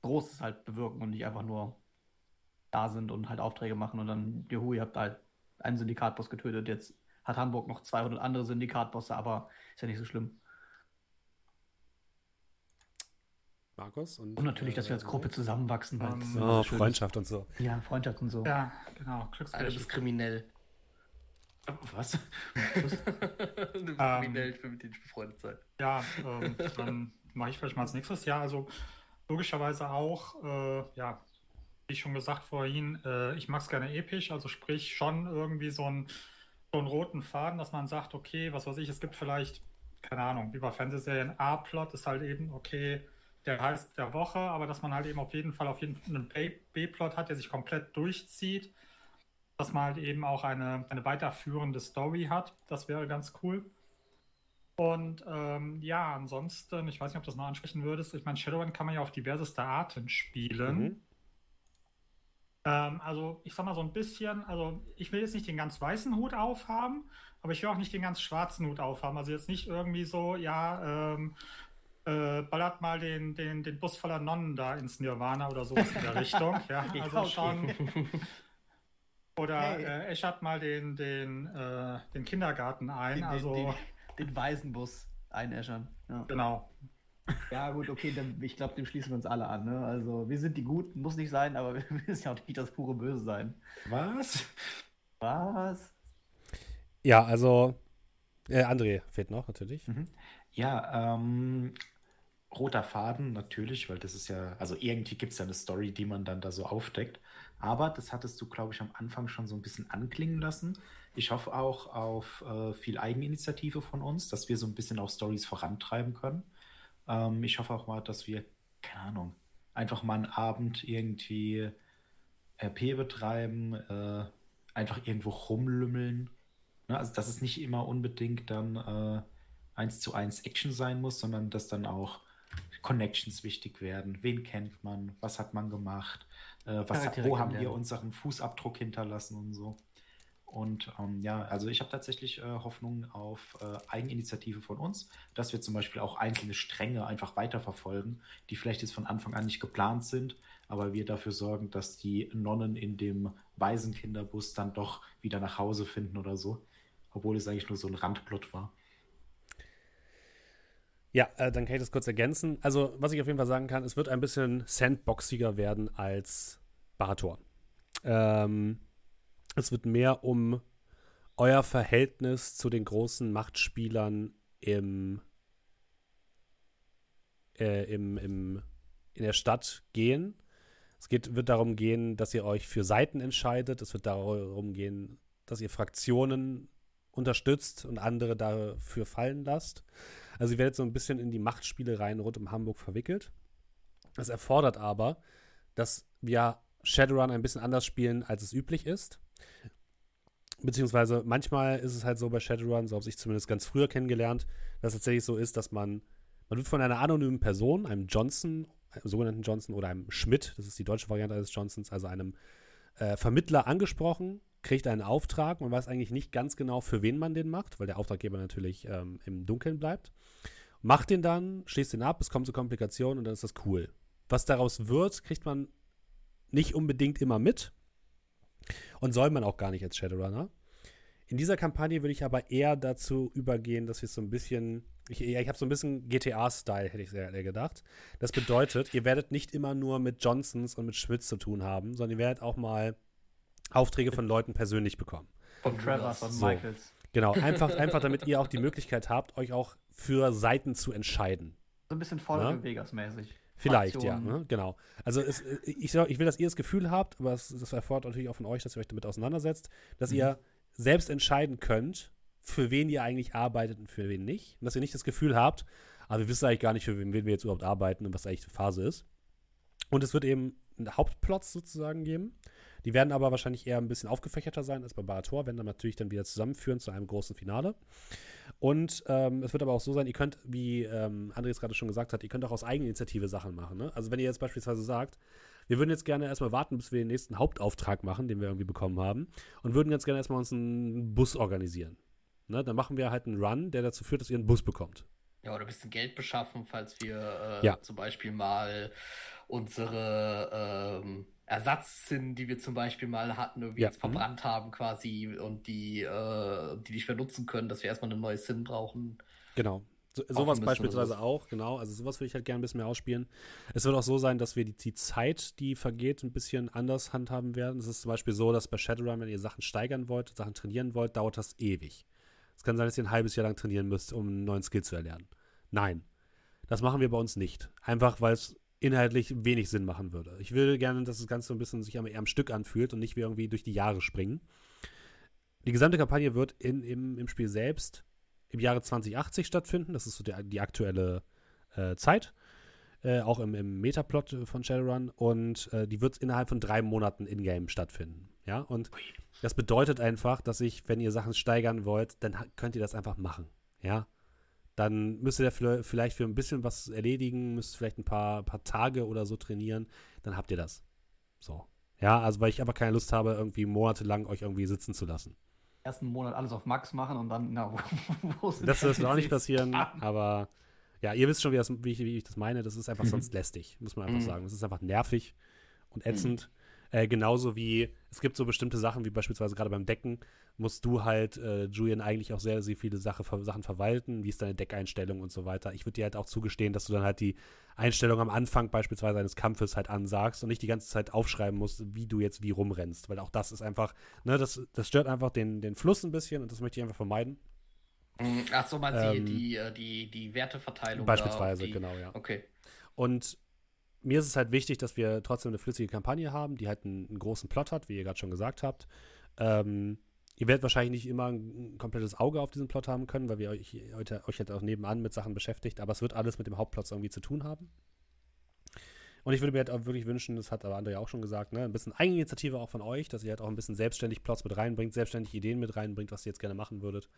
Großes halt bewirken und nicht einfach nur da sind und halt Aufträge machen und dann, juhu, ihr habt halt einen Syndikatboss getötet, jetzt hat Hamburg noch 200 andere Syndikatbosse, aber ist ja nicht so schlimm. Markus? Und, Und natürlich, dass wir als Gruppe zusammenwachsen. Das Ähm, Oh, so schön Freundschaft und so. Ja, Freundschaft und so. Ja, genau. Du Glücksfällig. bist kriminell. Was? du bist Ähm. kriminell, will mit denen befreundet sein. Ja, ähm, dann mache ich vielleicht mal als nächstes. Ja, also logischerweise auch, äh, ja, wie schon gesagt vorhin, äh, ich mag es gerne episch, also sprich schon irgendwie so einen, so einen roten Faden, dass man sagt, okay, was weiß ich, es gibt vielleicht, keine Ahnung, wie bei Fernsehserien, A-Plot ist halt eben, okay, der heißt der Woche, aber dass man halt eben auf jeden Fall auf jeden Fall einen B-Plot hat, der sich komplett durchzieht, dass man halt eben auch eine, eine weiterführende Story hat, das wäre ganz cool. Und ähm, ja, ansonsten, ich weiß nicht, ob du das noch ansprechen würdest. Ich meine, Shadowrun kann man ja auf diverseste Arten spielen. Mhm. Ähm, also ich sag mal so ein bisschen, also ich will jetzt nicht den ganz weißen Hut aufhaben, aber ich will auch nicht den ganz schwarzen Hut aufhaben. Also jetzt nicht irgendwie so, ja, ähm, äh, ballert mal den, den, den Bus voller Nonnen da ins Nirvana oder so in der Richtung. Ja, also schon. Oder Hey. äh, äschert mal den, den, äh, den Kindergarten ein. Den, also, den, den, den Waisenbus einäschern. Ja. genau. ja, gut, okay, dann, ich glaube, dem schließen wir uns alle an. Ne? Also, wir sind die Guten, muss nicht sein, aber wir müssen ja auch nicht das pure Böse sein. Was? Was? Ja, also äh, André fehlt noch natürlich. Ja, ähm, roter Faden natürlich, weil das ist ja, also irgendwie gibt es ja eine Story, die man dann da so aufdeckt. Aber das hattest du, glaube ich, am Anfang schon so ein bisschen anklingen lassen. Ich hoffe auch auf äh, viel Eigeninitiative von uns, dass wir so ein bisschen auch Stories vorantreiben können. Ähm, ich hoffe auch mal, dass wir, keine Ahnung, einfach mal einen Abend irgendwie RP betreiben, äh, einfach irgendwo rumlümmeln. Ne? Also, dass es nicht immer unbedingt dann äh, eins zu eins Action sein muss, sondern dass dann auch Connections wichtig werden. Wen kennt man? Was hat man gemacht? Äh, was, Charaktere wo haben wir unseren Fußabdruck hinterlassen und so. Und ähm, ja, also ich habe tatsächlich äh, Hoffnung auf äh, Eigeninitiative von uns, dass wir zum Beispiel auch einzelne Stränge einfach weiterverfolgen, die vielleicht jetzt von Anfang an nicht geplant sind, aber wir dafür sorgen, dass die Nonnen in dem Waisenkinderbus dann doch wieder nach Hause finden oder so, obwohl es eigentlich nur so ein Randplot war. Ja, äh, dann kann ich das kurz ergänzen. Also, was ich auf jeden Fall sagen kann, es wird ein bisschen sandboxiger werden als Barator. Ähm, es wird mehr um euer Verhältnis zu den großen Machtspielern im, äh, im, im, in der Stadt gehen. Es geht, wird darum gehen, dass ihr euch für Seiten entscheidet. Es wird darum gehen, dass ihr Fraktionen unterstützt und andere dafür fallen lasst. Also ihr werdet so ein bisschen in die Machtspielereien rund um Hamburg verwickelt. Das erfordert aber, dass wir Shadowrun ein bisschen anders spielen, als es üblich ist. Beziehungsweise manchmal ist es halt so bei Shadowrun, so habe ich zumindest ganz früher kennengelernt, dass es tatsächlich so ist, dass man, man wird von einer anonymen Person, einem Johnson, einem sogenannten Johnson oder einem Schmidt, das ist die deutsche Variante eines Johnsons, also einem äh, Vermittler angesprochen, kriegt einen Auftrag. Man weiß eigentlich nicht ganz genau, für wen man den macht, weil der Auftraggeber natürlich ähm, im Dunkeln bleibt. Macht den dann, schließt den ab, es kommt zu Komplikationen und dann ist das cool. Was daraus wird, kriegt man nicht unbedingt immer mit und soll man auch gar nicht als Shadowrunner. In dieser Kampagne würde ich aber eher dazu übergehen, dass wir so ein bisschen, ich, ja, ich habe so ein bisschen GTA-Style, hätte ich sehr gedacht. Das bedeutet, ihr werdet nicht immer nur mit Johnsons und mit Schmitz zu tun haben, sondern ihr werdet auch mal Aufträge von Leuten persönlich bekommen. Von Trevor, von So. Michaels. Genau, einfach, einfach damit ihr auch die Möglichkeit habt, euch auch für Seiten zu entscheiden. So ein bisschen Folge Ja? Vegas-mäßig. Vielleicht, Fraktionen. ja, ne? genau. Also es, ich, ich will, dass ihr das Gefühl habt, aber es, das erfordert natürlich auch von euch, dass ihr euch damit auseinandersetzt, dass ihr selbst entscheiden könnt, für wen ihr eigentlich arbeitet und für wen nicht. Und dass ihr nicht das Gefühl habt, aber wir wissen eigentlich gar nicht, für wen, wen wir jetzt überhaupt arbeiten und was eigentlich die Phase ist. Und es wird eben Hauptplots sozusagen geben. Die werden aber wahrscheinlich eher ein bisschen aufgefächerter sein als bei Barator, werden dann natürlich dann wieder zusammenführen zu einem großen Finale. Und ähm, es wird aber auch so sein, ihr könnt, wie ähm, André es gerade schon gesagt hat, ihr könnt auch aus Eigeninitiative Sachen machen. Ne? Also wenn ihr jetzt beispielsweise sagt, wir würden jetzt gerne erstmal warten, bis wir den nächsten Hauptauftrag machen, den wir irgendwie bekommen haben, und würden ganz gerne erstmal uns einen Bus organisieren. Ne? Dann machen wir halt einen Run, der dazu führt, dass ihr einen Bus bekommt. Ja, oder ein bisschen Geld beschaffen, falls wir äh, Ja. zum Beispiel mal unsere ähm, Ersatzsinn, die wir zum Beispiel mal hatten, irgendwie Ja, jetzt verbrannt haben quasi und die, äh, die nicht mehr nutzen können, dass wir erstmal ein neues Sinn brauchen. Genau. So, sowas beispielsweise auch, genau. Also sowas würde ich halt gerne ein bisschen mehr ausspielen. Es wird auch so sein, dass wir die, die Zeit, die vergeht, ein bisschen anders handhaben werden. Es ist zum Beispiel so, dass bei Shadowrun, wenn ihr Sachen steigern wollt, Sachen trainieren wollt, dauert das ewig. Es kann sein, dass ihr ein halbes Jahr lang trainieren müsst, um einen neuen Skill zu erlernen. Nein. Das machen wir bei uns nicht. Einfach, weil es inhaltlich wenig Sinn machen würde. Ich will gerne, dass das Ganze so ein bisschen sich eher am Stück anfühlt und nicht wie irgendwie durch die Jahre springen. Die gesamte Kampagne wird in, im, im Spiel selbst im Jahre 2080 stattfinden. Das ist so der, die aktuelle äh, Zeit. Äh, auch im, im Metaplot von Shadowrun. Und äh, die wird innerhalb von drei Monaten in-game stattfinden. Ja, und das bedeutet einfach, dass ich, wenn ihr Sachen steigern wollt, dann könnt ihr das einfach machen. Ja. Dann müsst ihr dafür vielleicht für ein bisschen was erledigen, müsst vielleicht ein paar, paar Tage oder so trainieren, dann habt ihr das. So. Ja, also weil ich aber keine Lust habe, irgendwie monatelang euch irgendwie sitzen zu lassen. Ersten Monat alles auf Max machen und dann, na, wo, wo sind Das wird auch nicht passieren, aber ja, ihr wisst schon, wie, das, wie, ich, wie ich das meine. Das ist einfach Mhm. sonst lästig, muss man einfach Mhm. sagen. Das ist einfach nervig und ätzend. Äh, genauso wie es gibt so bestimmte Sachen, wie beispielsweise gerade beim Decken, musst du halt, äh, Julian, eigentlich auch sehr, sehr viele Sache, Sachen verwalten. Wie ist deine Deckeinstellung und so weiter. Ich würde dir halt auch zugestehen, dass du dann halt die Einstellung am Anfang beispielsweise eines Kampfes halt ansagst und nicht die ganze Zeit aufschreiben musst, wie du jetzt wie rumrennst. Weil auch das ist einfach, ne, das, das stört einfach den, den Fluss ein bisschen und das möchte ich einfach vermeiden. Ach so, meinst Ähm, die, die, äh, die, die Werteverteilung? Beispielsweise, die, genau, ja. Okay. Und mir ist es halt wichtig, dass wir trotzdem eine flüssige Kampagne haben, die halt einen, einen großen Plot hat, wie ihr gerade schon gesagt habt. Ähm, ihr werdet wahrscheinlich nicht immer ein, komplettes Auge auf diesen Plot haben können, weil wir euch heute euch jetzt auch nebenan mit Sachen beschäftigt, aber es wird alles mit dem Hauptplot irgendwie zu tun haben. Und ich würde mir halt auch wirklich wünschen, das hat aber André auch schon gesagt, ne, ein bisschen Eigeninitiative auch von euch, dass ihr halt auch ein bisschen selbstständig Plots mit reinbringt, selbstständig Ideen mit reinbringt, was ihr jetzt gerne machen würdet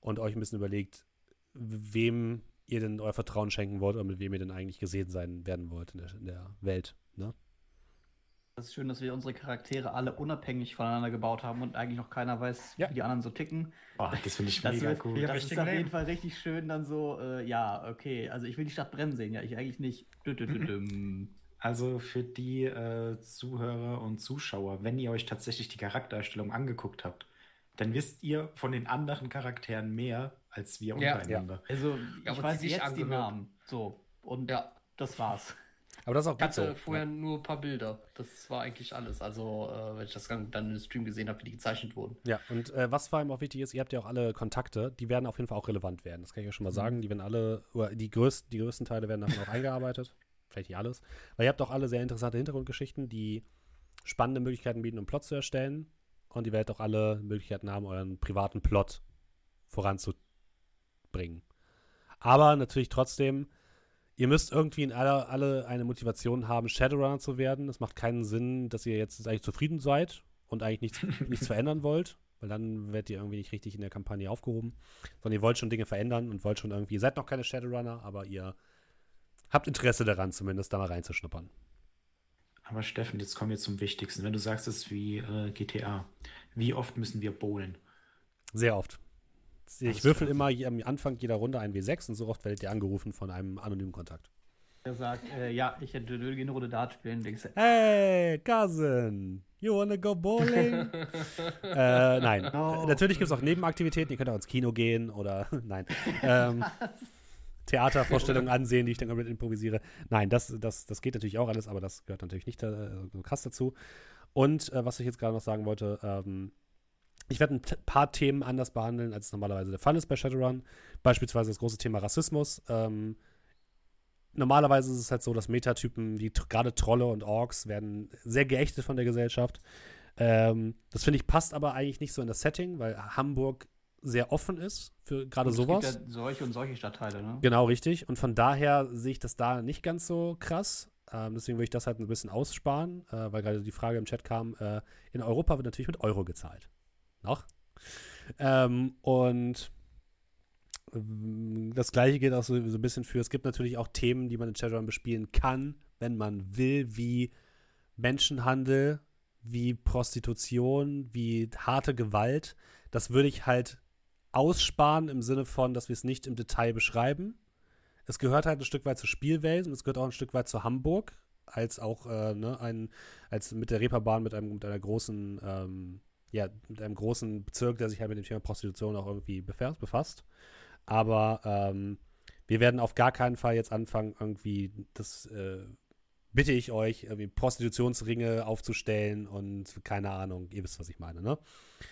und euch ein bisschen überlegt, wem ihr denn euer Vertrauen schenken wollt oder mit wem ihr denn eigentlich gesehen sein werden wollt in der, in der Welt. Ne? Das ist schön, dass wir unsere Charaktere alle unabhängig voneinander gebaut haben und eigentlich noch keiner weiß, Ja. wie die anderen so ticken. Oh, das finde ich Das, mega wird, cool. Ja, das ist auf jeden. Fall richtig schön, dann so, äh, ja, okay, also ich will die Stadt brennen sehen, ja, ich eigentlich nicht. Dü, dü, dü, düm. Also für die äh, Zuhörer und Zuschauer, wenn ihr euch tatsächlich die Charaktererstellung angeguckt habt, dann wisst ihr von den anderen Charakteren mehr als wir Ja. untereinander. Also, Ja, ich aber weiß jetzt die angehört. Namen. So, und Ja. das war's. Aber das ist auch Ich gut hatte so. vorher Ja. nur ein paar Bilder. Das war eigentlich alles. Also, äh, wenn ich das dann im Stream gesehen habe, wie die gezeichnet wurden. Ja, und äh, was vor allem auch wichtig ist, ihr habt ja auch alle Kontakte, die werden auf jeden Fall auch relevant werden. Das kann ich euch schon mal sagen. Die werden alle, oder die größten, die größten Teile werden davon auch eingearbeitet. Vielleicht nicht alles. Weil ihr habt auch alle sehr interessante Hintergrundgeschichten, die spannende Möglichkeiten bieten, um Plot zu erstellen. Und ihr werdet auch alle Möglichkeiten haben, euren privaten Plot voranzubringen. Aber natürlich trotzdem, ihr müsst irgendwie in alle, alle eine Motivation haben, Shadowrunner zu werden. Es macht keinen Sinn, dass ihr jetzt eigentlich zufrieden seid und eigentlich nichts, nichts verändern wollt, weil dann werdet ihr irgendwie nicht richtig in der Kampagne aufgehoben. Sondern ihr wollt schon Dinge verändern und wollt schon irgendwie, ihr seid noch keine Shadowrunner, aber ihr habt Interesse daran, zumindest da mal reinzuschnuppern. Aber Steffen, jetzt kommen wir zum Wichtigsten. Wenn du sagst, es ist wie äh, GTA, wie oft müssen wir bowlen? Sehr oft. Ich würfel immer am Anfang jeder Runde ein W6 und so oft werdet ihr angerufen von einem anonymen Kontakt. Er sagt, äh, ja, ich hätte gerne eine Runde Dart spielen. Denkst du, Hey, Cousin, you wanna go bowling? äh, nein. No. Natürlich gibt es auch Nebenaktivitäten. Ihr könnt auch ins Kino gehen oder nein. Ähm, Theatervorstellungen ansehen, die ich dann komplett improvisiere. Nein, das, das, das geht natürlich auch alles, aber das gehört natürlich nicht äh, so krass dazu. Und äh, was ich jetzt gerade noch sagen wollte, ähm, ich werde ein paar Themen anders behandeln, als es normalerweise der Fall ist bei Shadowrun. Beispielsweise das große Thema Rassismus. Ähm, normalerweise ist es halt so, dass Metatypen wie gerade Trolle und Orks werden sehr geächtet von der Gesellschaft. Ähm, das finde ich passt aber eigentlich nicht so in das Setting, weil Hamburg sehr offen ist für gerade es gibt sowas. ja solche und solche Stadtteile, ne? Genau, richtig. Und von daher sehe ich das da nicht ganz so krass. Ähm, deswegen würde ich das halt ein bisschen aussparen, äh, weil gerade die Frage im Chat kam, äh, in Europa wird natürlich mit Euro gezahlt. Noch? Ähm, und ähm, das gleiche gilt auch so, so ein bisschen für, es gibt natürlich auch Themen, die man in Shadowrun bespielen kann, wenn man will, wie Menschenhandel, wie Prostitution, wie harte Gewalt. Das würde ich halt aussparen im Sinne von, dass wir es nicht im Detail beschreiben. Es gehört halt ein Stück weit zur Spielwelt und es gehört auch ein Stück weit zu Hamburg, als auch äh, ne, ein, als mit der Reeperbahn mit einem mit einer großen, ähm, ja, mit einem großen Bezirk, der sich halt mit dem Thema Prostitution auch irgendwie befasst. Aber ähm, wir werden auf gar keinen Fall jetzt anfangen, irgendwie das äh, bitte ich euch, irgendwie Prostitutionsringe aufzustellen und keine Ahnung, ihr wisst, was ich meine, ne?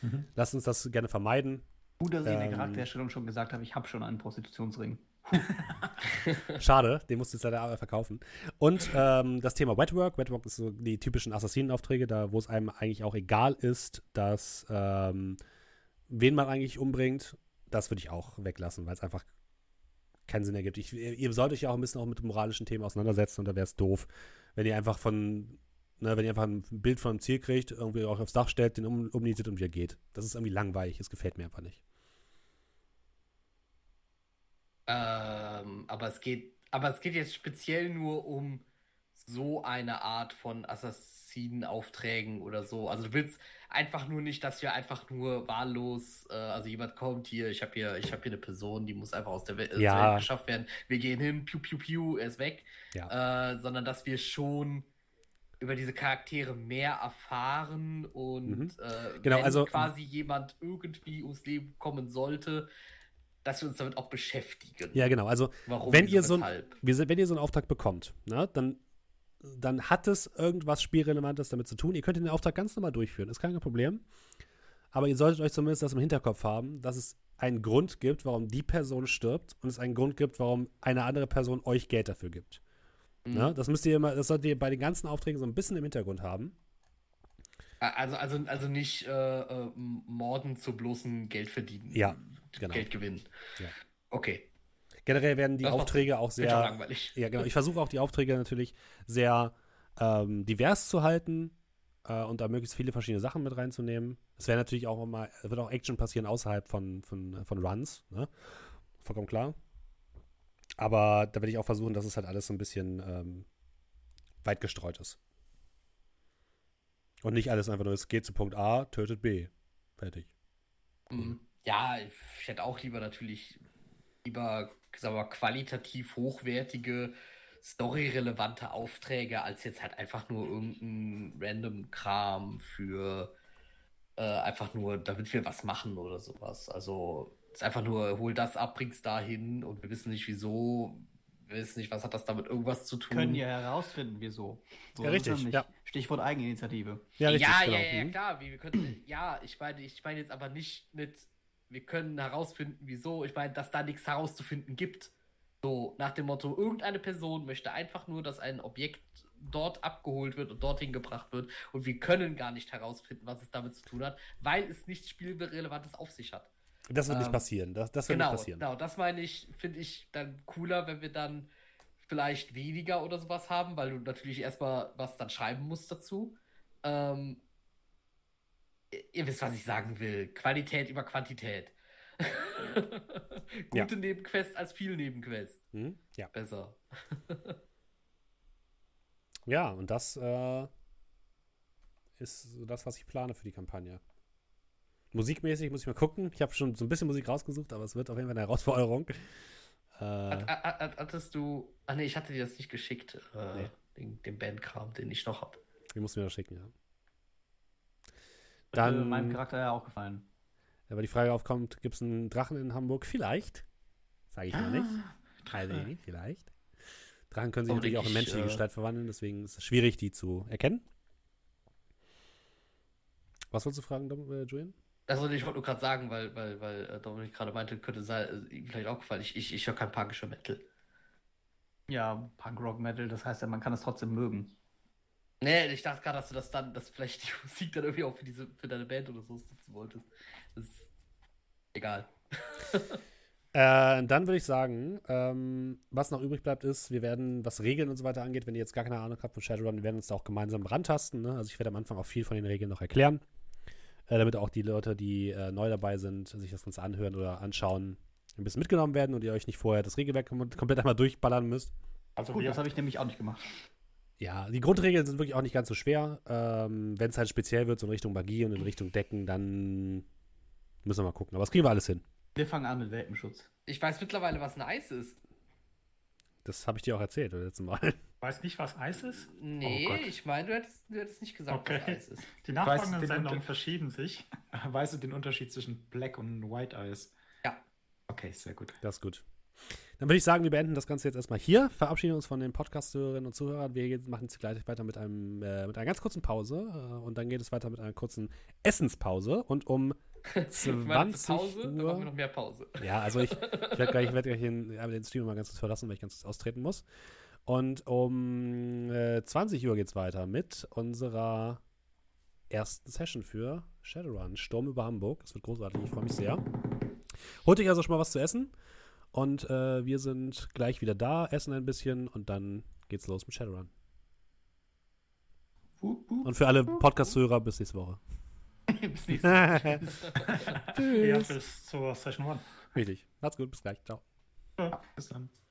Mhm. Lasst uns das gerne vermeiden. Gut, dass ich in der Ähm, Charakterstellung schon gesagt habe, ich habe schon einen Prostitutionsring. Schade, den musst du jetzt leider verkaufen. Und ähm, das Thema Wetwork. Wetwork ist so die typischen Assassinenaufträge, da wo es einem eigentlich auch egal ist, dass ähm, wen man eigentlich umbringt. Das würde ich auch weglassen, weil es einfach keinen Sinn ergibt. Ich, ihr ihr sollt euch ja auch ein bisschen auch mit moralischen Themen auseinandersetzen und da wäre es doof, wenn ihr einfach von, ne, wenn ihr einfach ein Bild von einem Ziel kriegt, irgendwie auch aufs Dach stellt, den um, umnietet und wieder geht. Das ist irgendwie langweilig, das gefällt mir einfach nicht. Ähm, aber es geht, aber es geht jetzt speziell nur um so eine Art von Assassinenaufträgen oder so. Also du willst einfach nur nicht, dass wir einfach nur wahllos, äh, also jemand kommt hier, ich habe hier, ich habe hier eine Person, die muss einfach aus der Welt, Ja. der Welt geschafft werden. Wir gehen hin, piu piu piu, er ist weg. Ja. Äh, sondern dass wir schon über diese Charaktere mehr erfahren und Mhm. äh, Genau, wenn also- quasi jemand irgendwie ums Leben kommen sollte, dass wir uns damit auch beschäftigen. Ja, genau. Also, Warum, wenn ihr so ein, wenn ihr so einen Auftrag bekommt, ne, dann, dann hat es irgendwas Spielrelevantes damit zu tun. Ihr könnt den Auftrag ganz normal durchführen, ist kein Problem. Aber ihr solltet euch zumindest das im Hinterkopf haben, dass es einen Grund gibt, warum die Person stirbt und es einen Grund gibt, warum eine andere Person euch Geld dafür gibt. Mhm. Ne? Das müsst ihr immer, das solltet ihr bei den ganzen Aufträgen so ein bisschen im Hintergrund haben. Also, also, also nicht äh, äh, Morden zu bloßen Geld verdienen. Ja, genau. Geld gewinnen. Ja. Okay. Generell werden die Das Aufträge auch Sehr langweilig. Ja, genau. Ich versuche auch die Aufträge natürlich sehr ähm, divers zu halten äh, und da möglichst viele verschiedene Sachen mit reinzunehmen. Es wäre natürlich auch immer, es wird auch Action passieren außerhalb von, von, von Runs, ne? Vollkommen klar. Aber da werde ich auch versuchen, dass es halt alles so ein bisschen ähm, weit gestreut ist. Und nicht alles einfach nur, es geht zu Punkt A, tötet B. Fertig. Mhm. Ja, ich hätte auch lieber natürlich lieber sagen wir, mal, qualitativ hochwertige, storyrelevante Aufträge, als jetzt halt einfach nur irgendein random Kram für äh, einfach nur, damit wir was machen oder sowas. Also es ist einfach nur, hol das ab, bring's dahin und wir wissen nicht wieso, wir wissen nicht, was hat das damit irgendwas zu tun. Können ja herausfinden, wieso. So Ja, richtig, ja. Stichwort Eigeninitiative. Ja, richtig, ja, genau. ja, ja, Mhm. klar. Wie, wir können, ja, ich meine, ich meine jetzt aber nicht mit, wir können herausfinden, wieso. Ich meine, dass da nichts herauszufinden gibt. So, nach dem Motto, irgendeine Person möchte einfach nur, dass ein Objekt dort abgeholt wird und dorthin gebracht wird. Und wir können gar nicht herausfinden, was es damit zu tun hat, weil es nichts Spielrelevantes auf sich hat. Das wird nicht Ähm, passieren. Das, das wird Genau, nicht passieren. genau. Das meine ich, finde ich dann cooler, wenn wir dann vielleicht weniger oder sowas haben, weil du natürlich erstmal was dann schreiben musst dazu. Ähm, ihr wisst, was ich sagen will. Qualität über Quantität. Ja. Gute Nebenquest als viel Nebenquest. Mhm. Ja. Besser. Ja, und das äh, ist so das, was ich plane für die Kampagne. Musikmäßig muss ich mal gucken. Ich habe schon so ein bisschen Musik rausgesucht, aber es wird auf jeden Fall eine Herausforderung. Äh, Hat, hat, hat, hattest du. Ah ne, ich hatte dir das nicht geschickt. Äh, Nee. den, den Bandkram, den ich noch habe. die musst du mir das schicken, ja. Dann Dann, meinem Charakter ja auch gefallen. aber die Frage aufkommt, gibt es einen Drachen in Hamburg? Vielleicht. Sage ich noch nicht. Also, nee, vielleicht. Drachen können sich Aber natürlich auch in menschliche äh, Gestalt verwandeln, deswegen ist es schwierig, die zu erkennen. Was wolltest du fragen, Dom, äh, Julian? Also ich wollte nur gerade sagen, weil, weil, weil äh, Dominik gerade meinte, könnte sein, äh, ihm vielleicht auch gefallen. Ich, ich, ich höre kein punkischer Metal. Ja, Punk Rock Metal, das heißt ja, man kann es trotzdem mögen. Nee, ich dachte gerade, dass du das dann, dass vielleicht die Musik dann irgendwie auch für diese, für deine Band oder so nutzen wolltest. Das ist egal. Äh, dann würde ich sagen, ähm, was noch übrig bleibt, ist, wir werden, was Regeln und so weiter angeht, wenn ihr jetzt gar keine Ahnung habt von Shadowrun, wir werden uns da auch gemeinsam rantasten. Ne? Also ich werde am Anfang auch viel von den Regeln noch erklären, äh, damit auch die Leute, die äh, neu dabei sind, sich das Ganze anhören oder anschauen, ein bisschen mitgenommen werden und ihr euch nicht vorher das Regelwerk kom komplett einmal durchballern müsst. Also Gut, das habe ich nämlich auch nicht gemacht. Ja, die Grundregeln sind wirklich auch nicht ganz so schwer. Ähm, wenn es halt speziell wird, so in Richtung Magie und in Richtung Decken, dann müssen wir mal gucken. Aber das kriegen wir alles hin. Wir fangen an mit Welpenschutz. Ich weiß mittlerweile, was ein Eis ist. Das habe ich dir auch erzählt das letzte Mal. weiß nicht, was Eis ist. Nee, Oh Gott. ich meine, du hättest, du hättest nicht gesagt, was Okay. Eis ist. Die Weißt nachfolgenden du den Sendungen verschieben sich. Weißt du den Unterschied zwischen Black und White Eyes? Ja. Okay, sehr gut. Das ist gut. Dann würde ich sagen, wir beenden das Ganze jetzt erstmal hier, verabschieden uns von den Podcast-Hörerinnen und Zuhörern. Wir machen jetzt gleich weiter mit, einem, äh, mit einer ganz kurzen Pause äh, und dann geht es weiter mit einer kurzen Essenspause und um Ich meine, 20 Pause, dann machen wir Uhr. noch mehr Pause. Ja, also ich, ich werde gleich, ich werd gleich den, den Stream mal ganz kurz verlassen, weil ich ganz kurz austreten muss. Und um äh, 20 Uhr geht es weiter mit unserer ersten Session für Shadowrun, Sturm über Hamburg. Es wird großartig, ich freue mich sehr. Holt euch also schon mal was zu essen und äh, wir sind gleich wieder da, essen ein bisschen und dann geht's los mit Shadowrun. Und für alle Podcast-Hörer bis nächste Woche. Bis nächstes Mal. Ja, Tschüss. bis zur Session 1. Richtig. Macht's gut, bis gleich. Ciao. Bis dann.